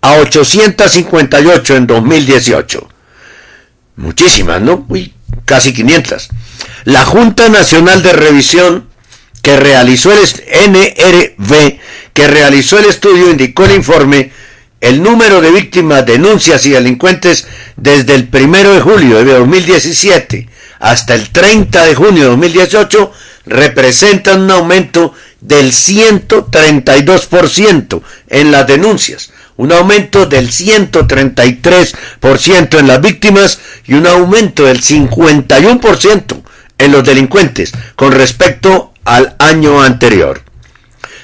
a 858 en 2018. Muchísimas, ¿no? Uy, casi 500. La Junta Nacional de Revisión que realizó el NRV, que realizó el estudio, indicó el informe el número de víctimas, denuncias y delincuentes desde el 1 de julio de 2017 hasta el 30 de junio de 2018 representan un aumento del 132% en las denuncias, un aumento del 133% en las víctimas y un aumento del 51% en los delincuentes con respecto al año anterior.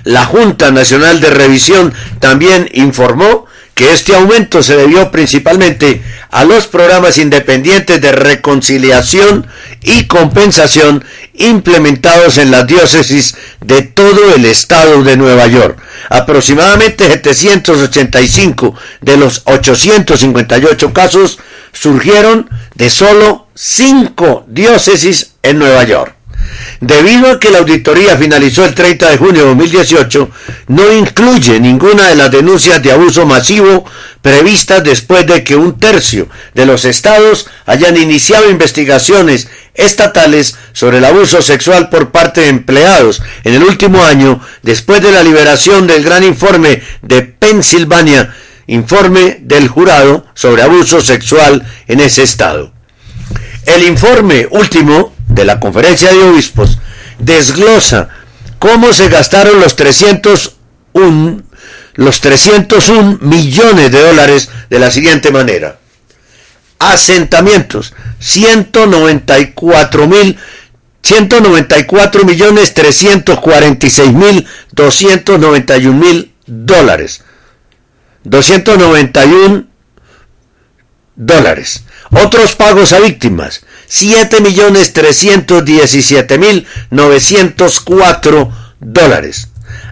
La Junta Nacional de Revisión también informó que este aumento se debió principalmente a los programas independientes de reconciliación y compensación implementados en las diócesis de todo el estado de Nueva York. Aproximadamente 785 de los 858 casos surgieron de solo 5 diócesis en Nueva York. Debido a que la auditoría finalizó el 30 de junio de 2018, no incluye ninguna de las denuncias de abuso masivo previstas después de que un tercio de los estados hayan iniciado investigaciones estatales sobre el abuso sexual por parte de empleados en el último año, después de la liberación del gran informe de Pensilvania, informe del jurado sobre abuso sexual en ese estado. El informe último de la conferencia de obispos desglosa cómo se gastaron los 301, los 301 millones de dólares de la siguiente manera. Asentamientos, 194 mil 194 millones 346 mil 291 mil dólares. 291 dólares. Otros pagos a víctimas, 7.317.904 dólares.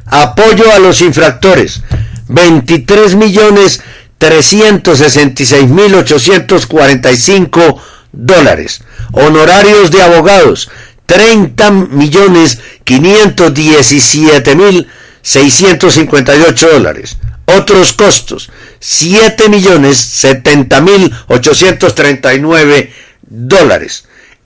Apoyo a los infractores, 23.366.845 dólares. Honorarios de abogados, 30.517.658 dólares. Otros costos, 7.070.839 dólares.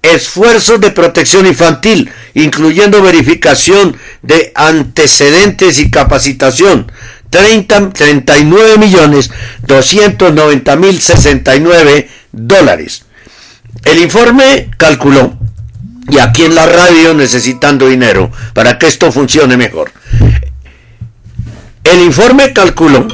Esfuerzos de protección infantil, incluyendo verificación de antecedentes y capacitación, 30, 39 millones 290 mil 69 dólares. El informe calculó, y aquí en la radio necesitando dinero para que esto funcione mejor. El informe calculó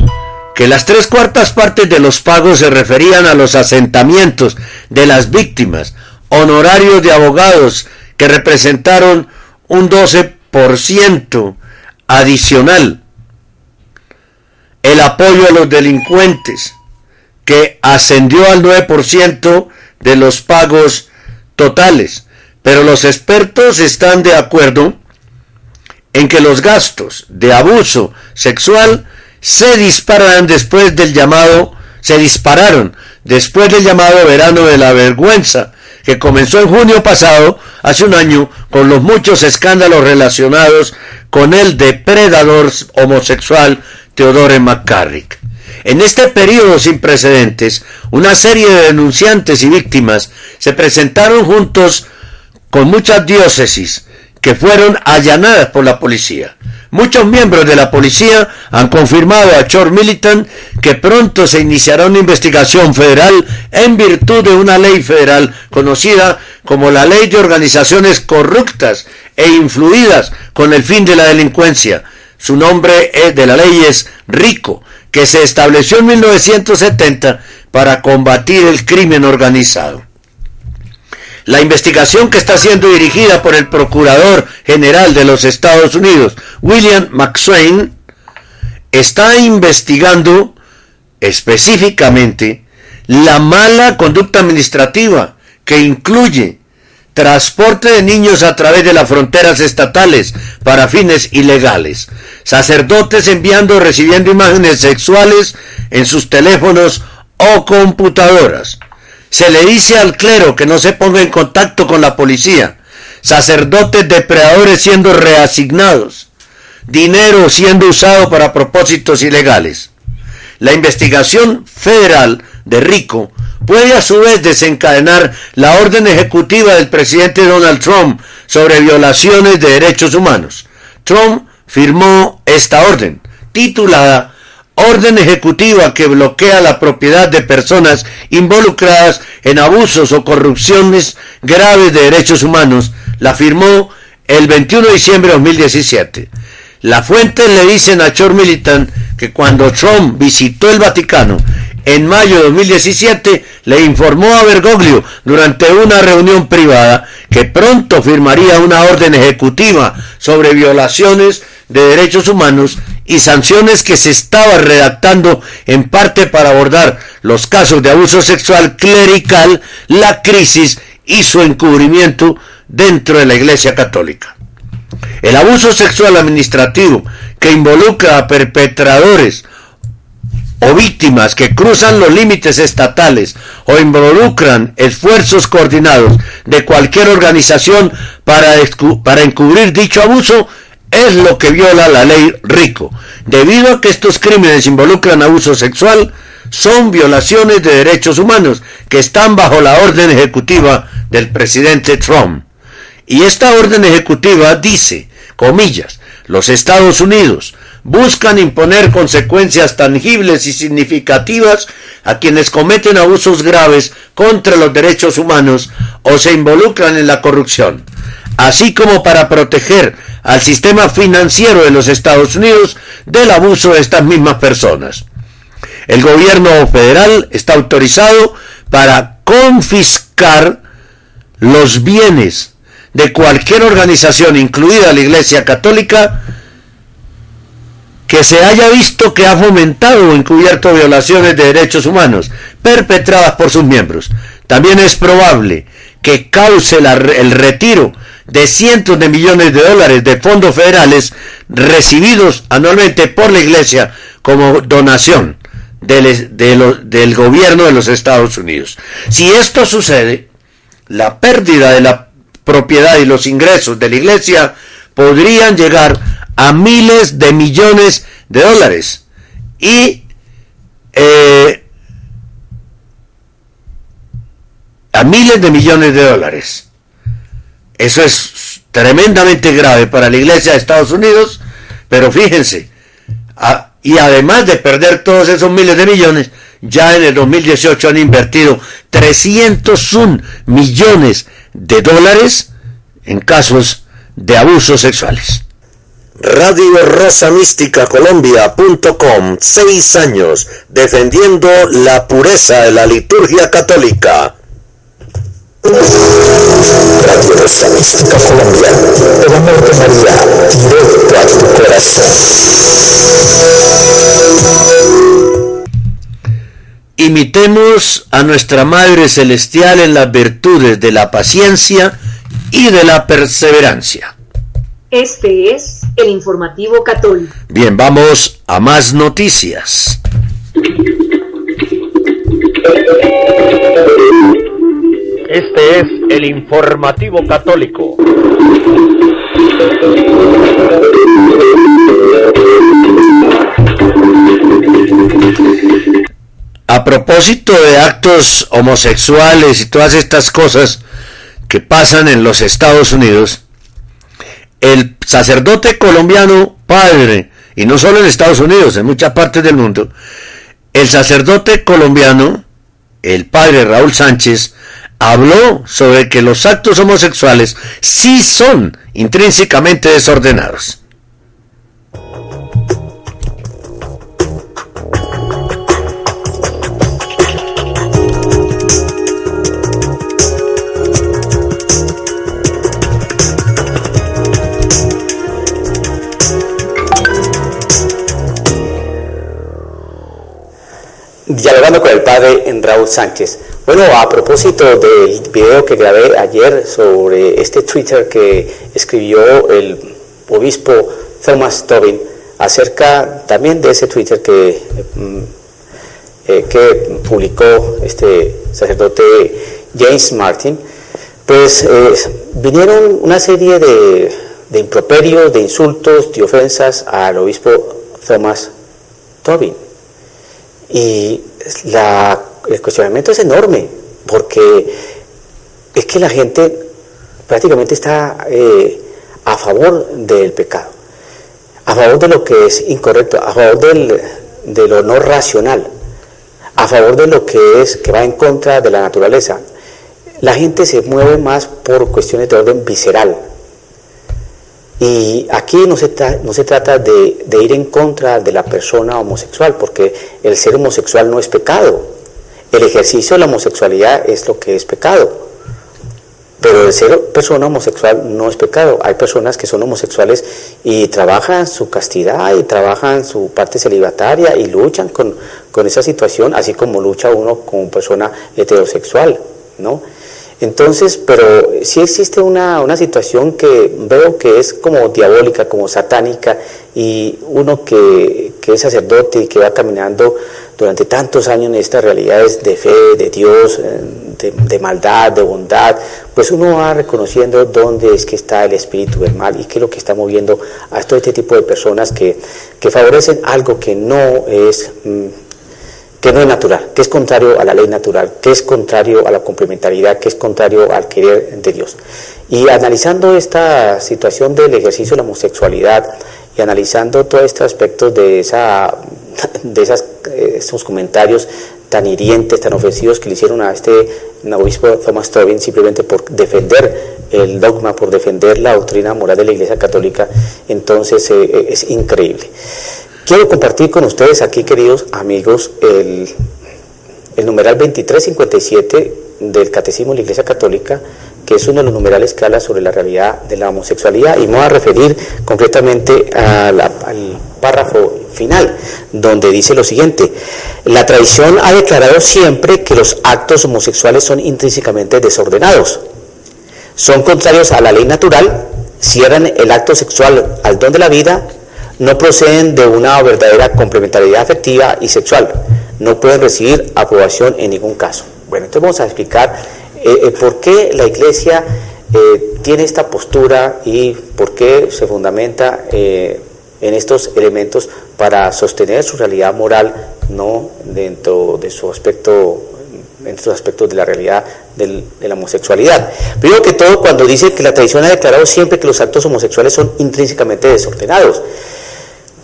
que las tres cuartas partes de los pagos se referían a los asentamientos de las víctimas, honorarios de abogados que representaron un 12% adicional, el apoyo a los delincuentes que ascendió al 9% de los pagos totales, pero los expertos están de acuerdo en que los gastos de abuso sexual se dispararon después del llamado, se dispararon después del llamado verano de la vergüenza, que comenzó en junio pasado, hace un año, con los muchos escándalos relacionados con el depredador homosexual Theodore McCarrick. En este periodo sin precedentes, una serie de denunciantes y víctimas se presentaron juntos con muchas diócesis que fueron allanadas por la policía. Muchos miembros de la policía han confirmado a Chor Militant que pronto se iniciará una investigación federal en virtud de una ley federal conocida como la Ley de Organizaciones Corruptas e Influidas con el fin de la delincuencia. Su nombre de la ley es RICO, que se estableció en 1970 para combatir el crimen organizado. La investigación que está siendo dirigida por el Procurador General de los Estados Unidos, William McSwain, está investigando específicamente la mala conducta administrativa que incluye transporte de niños a través de las fronteras estatales para fines ilegales, sacerdotes enviando o recibiendo imágenes sexuales en sus teléfonos o computadoras, se le dice al clero que no se ponga en contacto con la policía, sacerdotes depredadores siendo reasignados, dinero siendo usado para propósitos ilegales. La investigación federal de Rico puede a su vez desencadenar la orden ejecutiva del presidente Donald Trump sobre violaciones de derechos humanos. Trump firmó esta orden, titulada orden ejecutiva que bloquea la propiedad de personas involucradas en abusos o corrupciones graves de derechos humanos, la firmó el 21 de diciembre de 2017. La fuente le dicen a Chor Militant que cuando Trump visitó el Vaticano en mayo de 2017, le informó a Bergoglio durante una reunión privada que pronto firmaría una orden ejecutiva sobre violaciones de derechos humanos y sanciones que se estaba redactando en parte para abordar los casos de abuso sexual clerical, la crisis y su encubrimiento dentro de la Iglesia Católica. El abuso sexual administrativo que involucra a perpetradores o víctimas que cruzan los límites estatales o involucran esfuerzos coordinados de cualquier organización para, para encubrir dicho abuso es lo que viola la ley RICO. Debido a que estos crímenes involucran abuso sexual, son violaciones de derechos humanos que están bajo la orden ejecutiva del presidente Trump. Y esta orden ejecutiva dice, comillas, los Estados Unidos buscan imponer consecuencias tangibles y significativas a quienes cometen abusos graves contra los derechos humanos o se involucran en la corrupción, así como para proteger al sistema financiero de los Estados Unidos del abuso de estas mismas personas. El gobierno federal está autorizado para confiscar los bienes de cualquier organización, incluida la Iglesia Católica, que se haya visto que ha fomentado o encubierto violaciones de derechos humanos perpetradas por sus miembros. También es probable que cause el retiro de cientos de millones de dólares de fondos federales recibidos anualmente por la Iglesia como donación del, del gobierno de los Estados Unidos. Si esto sucede, la pérdida de la propiedad y los ingresos de la Iglesia podrían llegar a miles de millones de dólares y eh, a miles de millones de dólares. Eso es tremendamente grave para la Iglesia de Estados Unidos, pero fíjense, y además de perder todos esos miles de millones, ya en el 2018 han invertido 301 millones de dólares en casos de abusos sexuales. Radio Rosa Mística Colombia.com, seis años defendiendo la pureza de la liturgia católica. Radio Rosa Mística Colombia, el amor de María, directo a tu corazón. Imitemos a nuestra Madre Celestial en las virtudes de la paciencia y de la perseverancia. Este es el informativo católico. Bien, vamos a más noticias. Este es el informativo católico. A propósito de actos homosexuales y todas estas cosas que pasan en los Estados Unidos, el sacerdote colombiano padre, y no solo en Estados Unidos, en muchas partes del mundo, el sacerdote colombiano, el padre Raúl Sánchez, habló sobre que los actos homosexuales sí son intrínsecamente desordenados. Dialogando con el padre Raúl Sánchez. Bueno, a propósito del video que grabé ayer sobre este Twitter que escribió el obispo Thomas Tobin acerca también de ese Twitter que, mm, eh, que publicó este sacerdote James Martin, pues eh, vinieron una serie de, de improperios, de insultos, de ofensas al obispo Thomas Tobin. Y la, el cuestionamiento es enorme, porque es que la gente prácticamente está eh, a favor del pecado, a favor de lo que es incorrecto, a favor del, de lo no racional, a favor de lo que es que va en contra de la naturaleza. La gente se mueve más por cuestiones de orden visceral, y aquí no se, no se trata de, ir en contra de la persona homosexual, porque el ser homosexual no es pecado. El ejercicio de la homosexualidad es lo que es pecado. Pero el ser persona homosexual no es pecado. Hay personas que son homosexuales y trabajan su castidad y trabajan su parte celibataria y luchan con, con esa situación, así como lucha uno como persona heterosexual, ¿no? Entonces, pero sí existe una, una, situación que veo que es como diabólica, como satánica, y uno que, que, es sacerdote y que va caminando durante tantos años en estas realidades de fe, de Dios, eh, de, maldad, de bondad, pues uno va reconociendo dónde es que está el espíritu del mal y qué es lo que está moviendo a todo este tipo de personas que, que favorecen algo que no es... Mm, que no es natural, que es contrario a la ley natural, que es contrario a la complementariedad, que es contrario al querer de Dios. Y analizando esta situación del ejercicio de la homosexualidad y analizando todos estos aspectos de, esa, de esas, eh, esos comentarios tan hirientes, tan ofensivos que le hicieron a este obispo Thomas Tobin simplemente por defender el dogma, por defender la doctrina moral de la Iglesia Católica, entonces eh, es increíble. Quiero compartir con ustedes aquí, queridos amigos, el, numeral 2357 del Catecismo de la Iglesia Católica, que es uno de los numerales que sobre la realidad de la homosexualidad, y me voy a referir concretamente al párrafo final, donde dice lo siguiente, la tradición ha declarado siempre que los actos homosexuales son intrínsecamente desordenados, son contrarios a la ley natural, cierran el acto sexual al don de la vida, no proceden de una verdadera complementariedad afectiva y sexual, no pueden recibir aprobación en ningún caso. Bueno, entonces vamos a explicar eh, eh, por qué la Iglesia eh, tiene esta postura y por qué se fundamenta en estos elementos para sostener su realidad moral no dentro de su aspecto en estos aspectos de la realidad de la homosexualidad. Primero que todo, cuando dice que la tradición ha declarado siempre que los actos homosexuales son intrínsecamente desordenados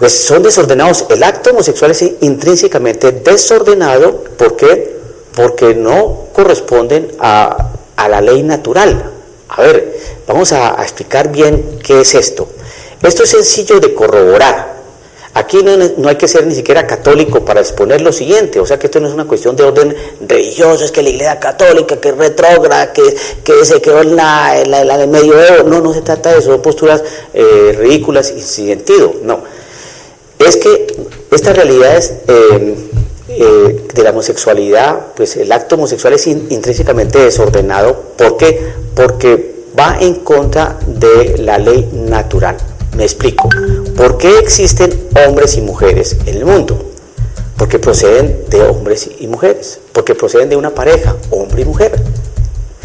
pues son desordenados. El acto homosexual es intrínsecamente desordenado. ¿Por qué? Porque no corresponden a, la ley natural. A ver, vamos a, explicar bien qué es esto. Esto es sencillo de corroborar. Aquí no, hay que ser ni siquiera católico para exponer lo siguiente, o sea que esto no es una cuestión de orden religioso, es que la iglesia católica, que es retrógrada, que, que se quedó en la, en la, en medioevo, no, no se trata de eso, posturas eh, ridículas y sin sentido, no es que estas realidades eh, eh, de la homosexualidad, pues el acto homosexual es intrínsecamente desordenado. ¿Por qué? Porque va en contra de la ley natural. Me explico. ¿Por qué existen hombres y mujeres en el mundo? Porque proceden de hombres y mujeres. Porque proceden de una pareja, hombre y mujer.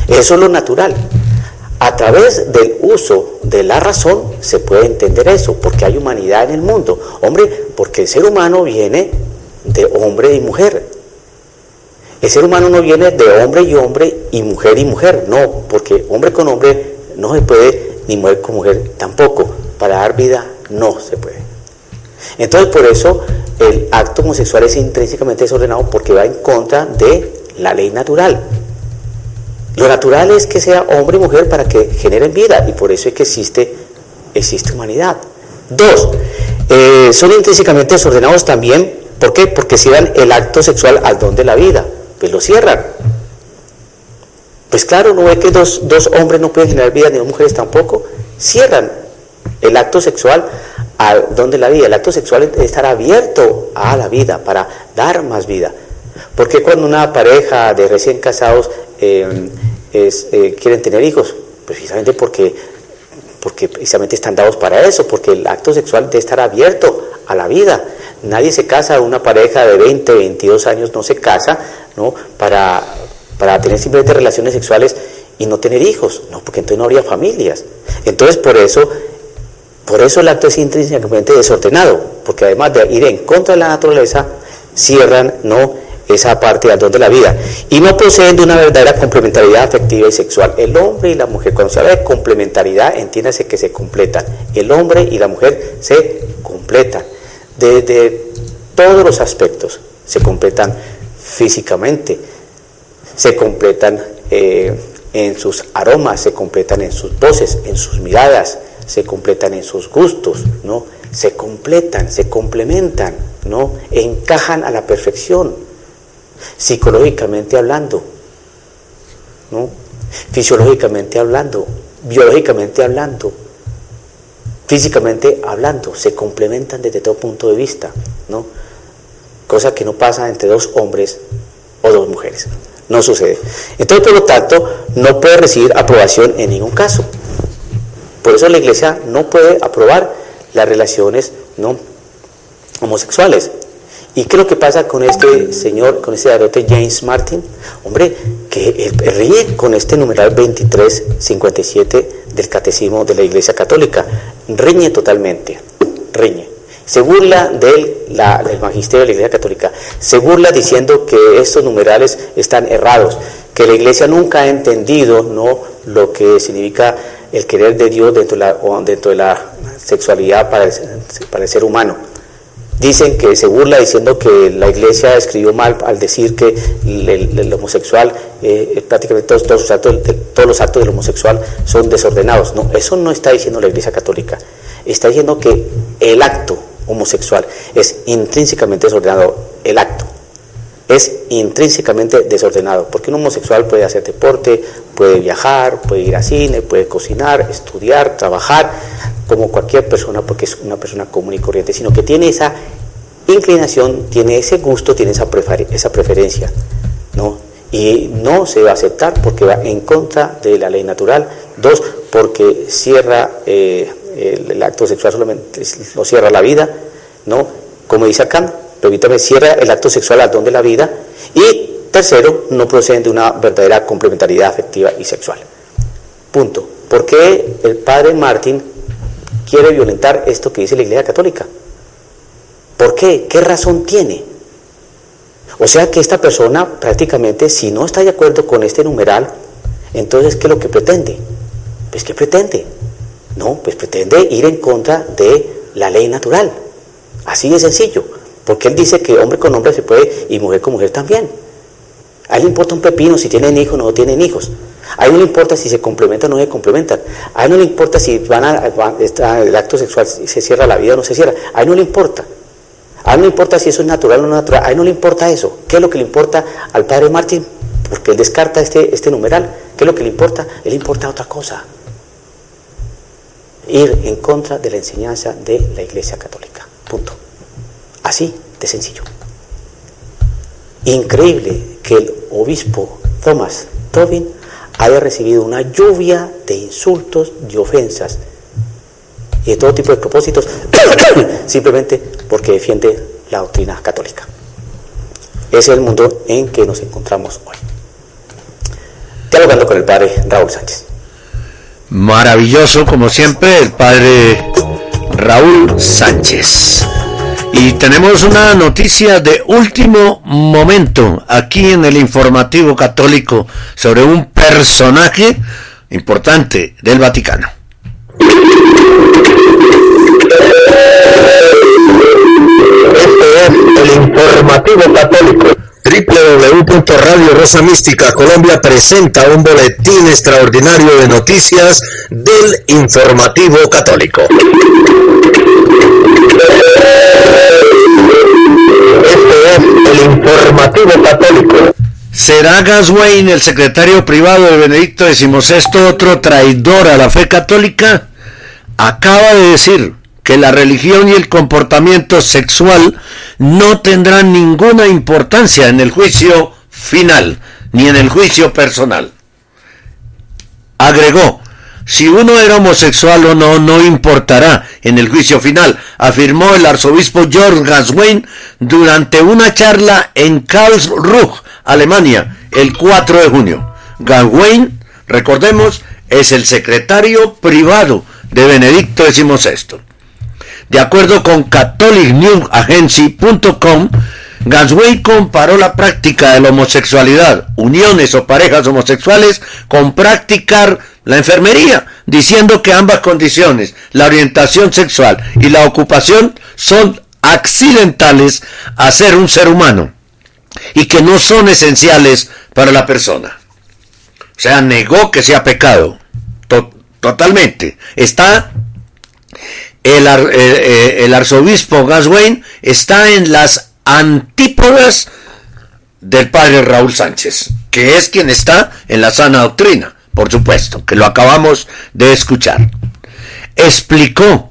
Eso es lo natural. A través del uso de la razón se puede entender eso, porque hay humanidad en el mundo. Hombre, porque el ser humano viene de hombre y mujer. El ser humano no viene de hombre y hombre y mujer y mujer, no, porque hombre con hombre no se puede, ni mujer con mujer tampoco. Para dar vida no se puede. Entonces por eso el acto homosexual es intrínsecamente desordenado porque va en contra de la ley natural. Lo natural es que sea hombre y mujer para que generen vida y por eso es que existe, existe humanidad. Dos, eh, son intrínsecamente desordenados también, ¿por qué? Porque cierran el acto sexual al don de la vida, pues lo cierran. Pues claro, no ve que dos, dos hombres no pueden generar vida, ni dos mujeres tampoco, cierran el acto sexual al don de la vida. El acto sexual debe estar abierto a la vida, para dar más vida. Porque cuando una pareja de recién casados eh, eh, quieren tener hijos? Precisamente porque, porque precisamente están dados para eso, porque el acto sexual debe estar abierto a la vida. Nadie se casa, una pareja de 20, 22 años no se casa ¿no? Para, para tener simplemente relaciones sexuales y no tener hijos, no, porque entonces no habría familias. Entonces por eso, por eso el acto es intrínsecamente desordenado, porque además de ir en contra de la naturaleza, cierran no esa parte al don de la vida y no poseen de una verdadera complementariedad afectiva y sexual. El hombre y la mujer, cuando se habla de complementariedad, entiéndase que se completan. El hombre y la mujer se completan desde todos los aspectos, se completan físicamente, se completan eh, en sus aromas, se completan en sus voces, en sus miradas, se completan en sus gustos, ¿no? Se completan, se complementan, ¿no? Encajan a la perfección, psicológicamente hablando, ¿no? Fisiológicamente hablando, biológicamente hablando, físicamente hablando, se complementan desde todo punto de vista, ¿no? Cosa que no pasa entre dos hombres o dos mujeres. No sucede. Entonces, por lo tanto, no puede recibir aprobación en ningún caso. Por eso la iglesia no puede aprobar las relaciones no homosexuales. ¿Y qué es lo que pasa con este señor, con este sacerdote James Martin? Hombre, que ríe con este numeral 2357 del catecismo de la Iglesia Católica. Riñe totalmente, riñe se burla del, magisterio de la Iglesia Católica, se burla diciendo que estos numerales están errados, que la Iglesia nunca ha entendido ¿no? lo que significa el querer de Dios dentro de la, dentro de la sexualidad para el ser humano. Dicen que se burla diciendo que la iglesia escribió mal al decir que el, homosexual, eh, prácticamente todos, todos, los actos, todos los actos del homosexual son desordenados. No, eso no está diciendo la iglesia católica. Está diciendo que el acto homosexual es intrínsecamente desordenado el acto. Es intrínsecamente desordenado, porque un homosexual puede hacer deporte, puede viajar, puede ir a cine, puede cocinar, estudiar, trabajar, como cualquier persona, porque es una persona común y corriente, sino que tiene esa inclinación, tiene ese gusto, tiene esa, esa preferencia, ¿no? Y no se va a aceptar porque va en contra de la ley natural. Dos, porque cierra eh, el, acto sexual solamente lo cierra la vida, ¿no? Como dice acá, permítame, cierra el acto sexual al don de la vida. Y tercero, no proceden de una verdadera complementariedad afectiva y sexual. Punto. ¿Por qué el padre Martín quiere violentar esto que dice la Iglesia Católica? ¿Por qué? ¿Qué razón tiene? O sea que esta persona prácticamente, si no está de acuerdo con este numeral, entonces ¿qué es lo que pretende? Pues ¿qué pretende? No, pues pretende ir en contra de la ley natural. Así de sencillo. Porque él dice que hombre con hombre se puede y mujer con mujer también. A él le importa un pepino si tienen hijos o no tienen hijos. A él no le importa si se complementan o no se complementan. A él no le importa si van a, el acto sexual se cierra la vida o no se cierra. A él no le importa. A él no le importa si eso es natural o no natural. A él no le importa eso. ¿Qué es lo que le importa al padre Martín? Porque él descarta este, este numeral. ¿Qué es lo que le importa? Él le importa otra cosa ir en contra de la enseñanza de la Iglesia Católica. Punto. Así de sencillo. Increíble que el obispo Thomas Tobin haya recibido una lluvia de insultos, de ofensas y de todo tipo de propósitos simplemente porque defiende la doctrina católica. Ese es el mundo en que nos encontramos hoy. Dialogando con el padre Raúl Sánchez. Maravilloso, como siempre, el padre Raúl Sánchez. Y tenemos una noticia de último momento aquí en el informativo católico sobre un personaje importante del Vaticano. Este es el informativo católico. www.radio Rosa Mística Colombia presenta un boletín extraordinario de noticias del informativo católico. Este es el informativo católico. ¿Será Gaswain, el secretario privado de Benedicto XVI, otro traidor a la fe católica? Acaba de decir que la religión y el comportamiento sexual no tendrán ninguna importancia en el juicio final, ni en el juicio personal. Agregó, si uno era homosexual o no, no importará en el juicio final, afirmó el arzobispo George Gaswain durante una charla en Karlsruhe, Alemania, el 4 de junio. Gaswain, recordemos, es el secretario privado de Benedicto XVI. De acuerdo con CatholicNewsAgency.com, Gasway comparó la práctica de la homosexualidad, uniones o parejas homosexuales, con practicar la enfermería, diciendo que ambas condiciones, la orientación sexual y la ocupación, son accidentales a ser un ser humano y que no son esenciales para la persona. O sea, negó que sea pecado. totalmente. Está el, eh, eh, el arzobispo Gaswain está en las antípodas del padre Raúl Sánchez, que es quien está en la sana doctrina, por supuesto, que lo acabamos de escuchar. Explicó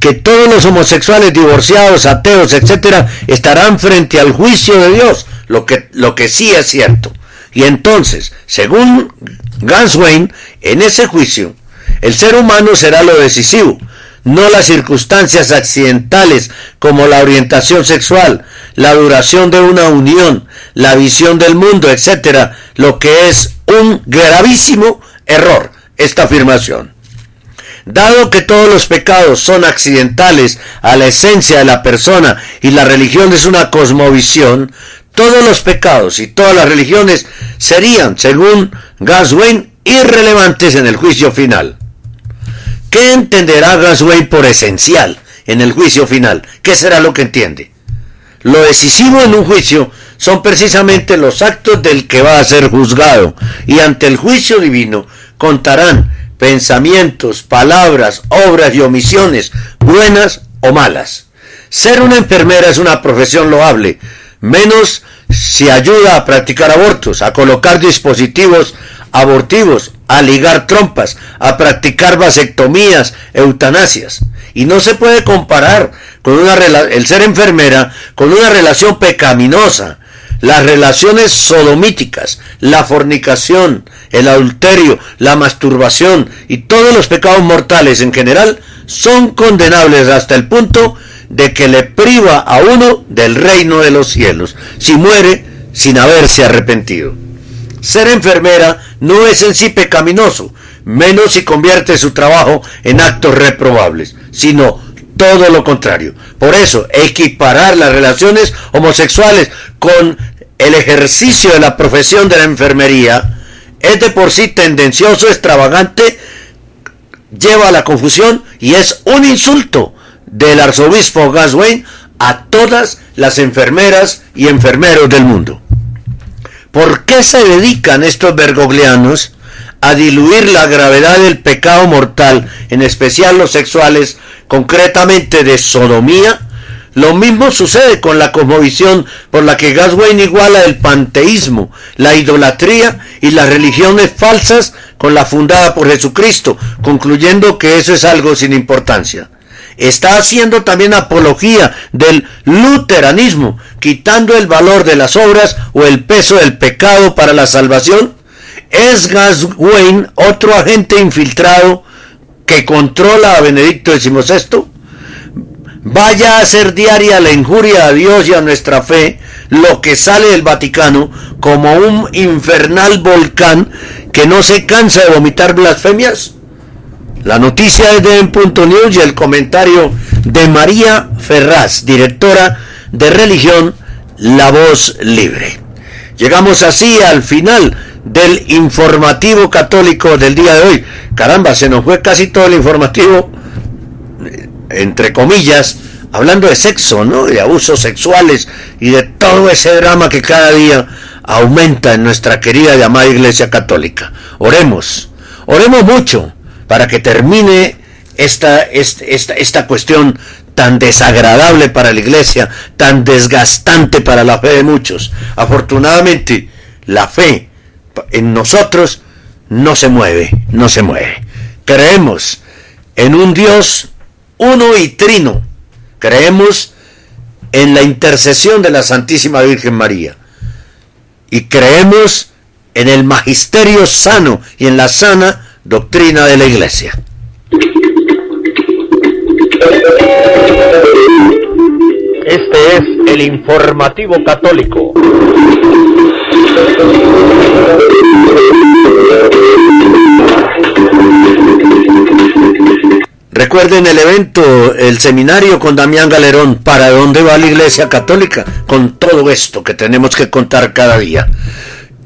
que todos los homosexuales, divorciados, ateos, etcétera, estarán frente al juicio de Dios, lo que, lo que sí es cierto. Y entonces, según Gaswain, en ese juicio, el ser humano será lo decisivo, no las circunstancias accidentales como la orientación sexual, la duración de una unión, la visión del mundo, etcétera, lo que es un gravísimo error esta afirmación. Dado que todos los pecados son accidentales a la esencia de la persona y la religión es una cosmovisión, todos los pecados y todas las religiones serían, según Gaswain, irrelevantes en el juicio final. ¿Qué entenderá Gasway por esencial en el juicio final? ¿Qué será lo que entiende? Lo decisivo en un juicio son precisamente los actos del que va a ser juzgado y ante el juicio divino contarán pensamientos, palabras, obras y omisiones, buenas o malas. Ser una enfermera es una profesión loable, menos si ayuda a practicar abortos, a colocar dispositivos abortivos, a ligar trompas, a practicar vasectomías, eutanasias. Y no se puede comparar con una el ser enfermera con una relación pecaminosa. Las relaciones sodomíticas, la fornicación, el adulterio, la masturbación y todos los pecados mortales en general son condenables hasta el punto de que le priva a uno del reino de los cielos, si muere sin haberse arrepentido. Ser enfermera no es en sí pecaminoso, menos si convierte su trabajo en actos reprobables, sino todo lo contrario. Por eso, equiparar las relaciones homosexuales con el ejercicio de la profesión de la enfermería es de por sí tendencioso, extravagante, lleva a la confusión y es un insulto del arzobispo Gaswain a todas las enfermeras y enfermeros del mundo. ¿Por qué se dedican estos bergoglianos a diluir la gravedad del pecado mortal, en especial los sexuales, concretamente de sodomía? Lo mismo sucede con la cosmovisión por la que Gaswain iguala el panteísmo, la idolatría y las religiones falsas con la fundada por Jesucristo, concluyendo que eso es algo sin importancia está haciendo también apología del luteranismo, quitando el valor de las obras o el peso del pecado para la salvación? ¿Es Gaswain otro agente infiltrado que controla a Benedicto XVI? Vaya a ser diaria la injuria a Dios y a nuestra fe lo que sale del Vaticano como un infernal volcán que no se cansa de vomitar blasfemias? La noticia es de En.News y el comentario de María Ferraz, directora de religión La Voz Libre. Llegamos así al final del informativo católico del día de hoy. Caramba, se nos fue casi todo el informativo, entre comillas, hablando de sexo, ¿no? De abusos sexuales y de todo ese drama que cada día aumenta en nuestra querida y amada Iglesia Católica. Oremos, oremos mucho para que termine esta, esta, esta cuestión tan desagradable para la iglesia, tan desgastante para la fe de muchos. Afortunadamente, la fe en nosotros no se mueve, no se mueve. Creemos en un Dios uno y trino. Creemos en la intercesión de la Santísima Virgen María. Y creemos en el magisterio sano y en la sana doctrina de la Iglesia. Este es el informativo católico. Recuerden el evento, el seminario con Damián Galerón, ¿para dónde va la Iglesia Católica? Con todo esto que tenemos que contar cada día.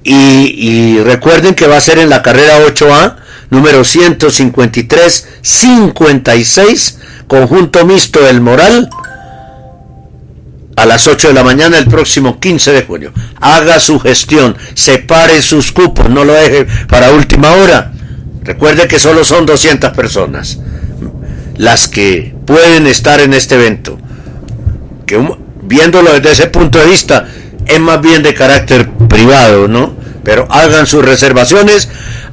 Y, recuerden que va a ser en la carrera 8A, número 153-56, conjunto mixto del Moral, a las 8 de la mañana el próximo 15 de junio. Haga su gestión, separe sus cupos, no lo deje para última hora. Recuerde que solo son 200 personas las que pueden estar en este evento. Que viéndolo desde ese punto de vista es más bien de carácter privado, ¿no? Pero hagan sus reservaciones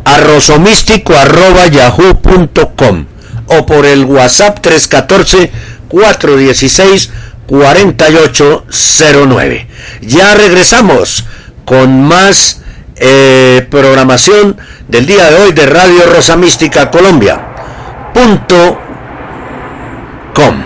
a rosomístico.yahoo.com o por el WhatsApp 314 416 4809. Ya regresamos con más eh, programación del día de hoy de Radio Rosa Mística Colombia. Punto com.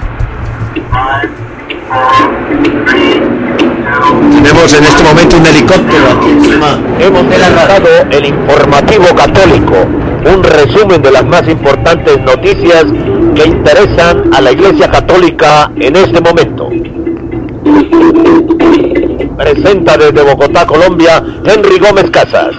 Tenemos en este momento un helicóptero aquí encima. Hemos lanzado el informativo católico, un resumen de las más importantes noticias que interesan a la Iglesia Católica en este momento. Presenta desde Bogotá, Colombia, Henry Gómez Casas.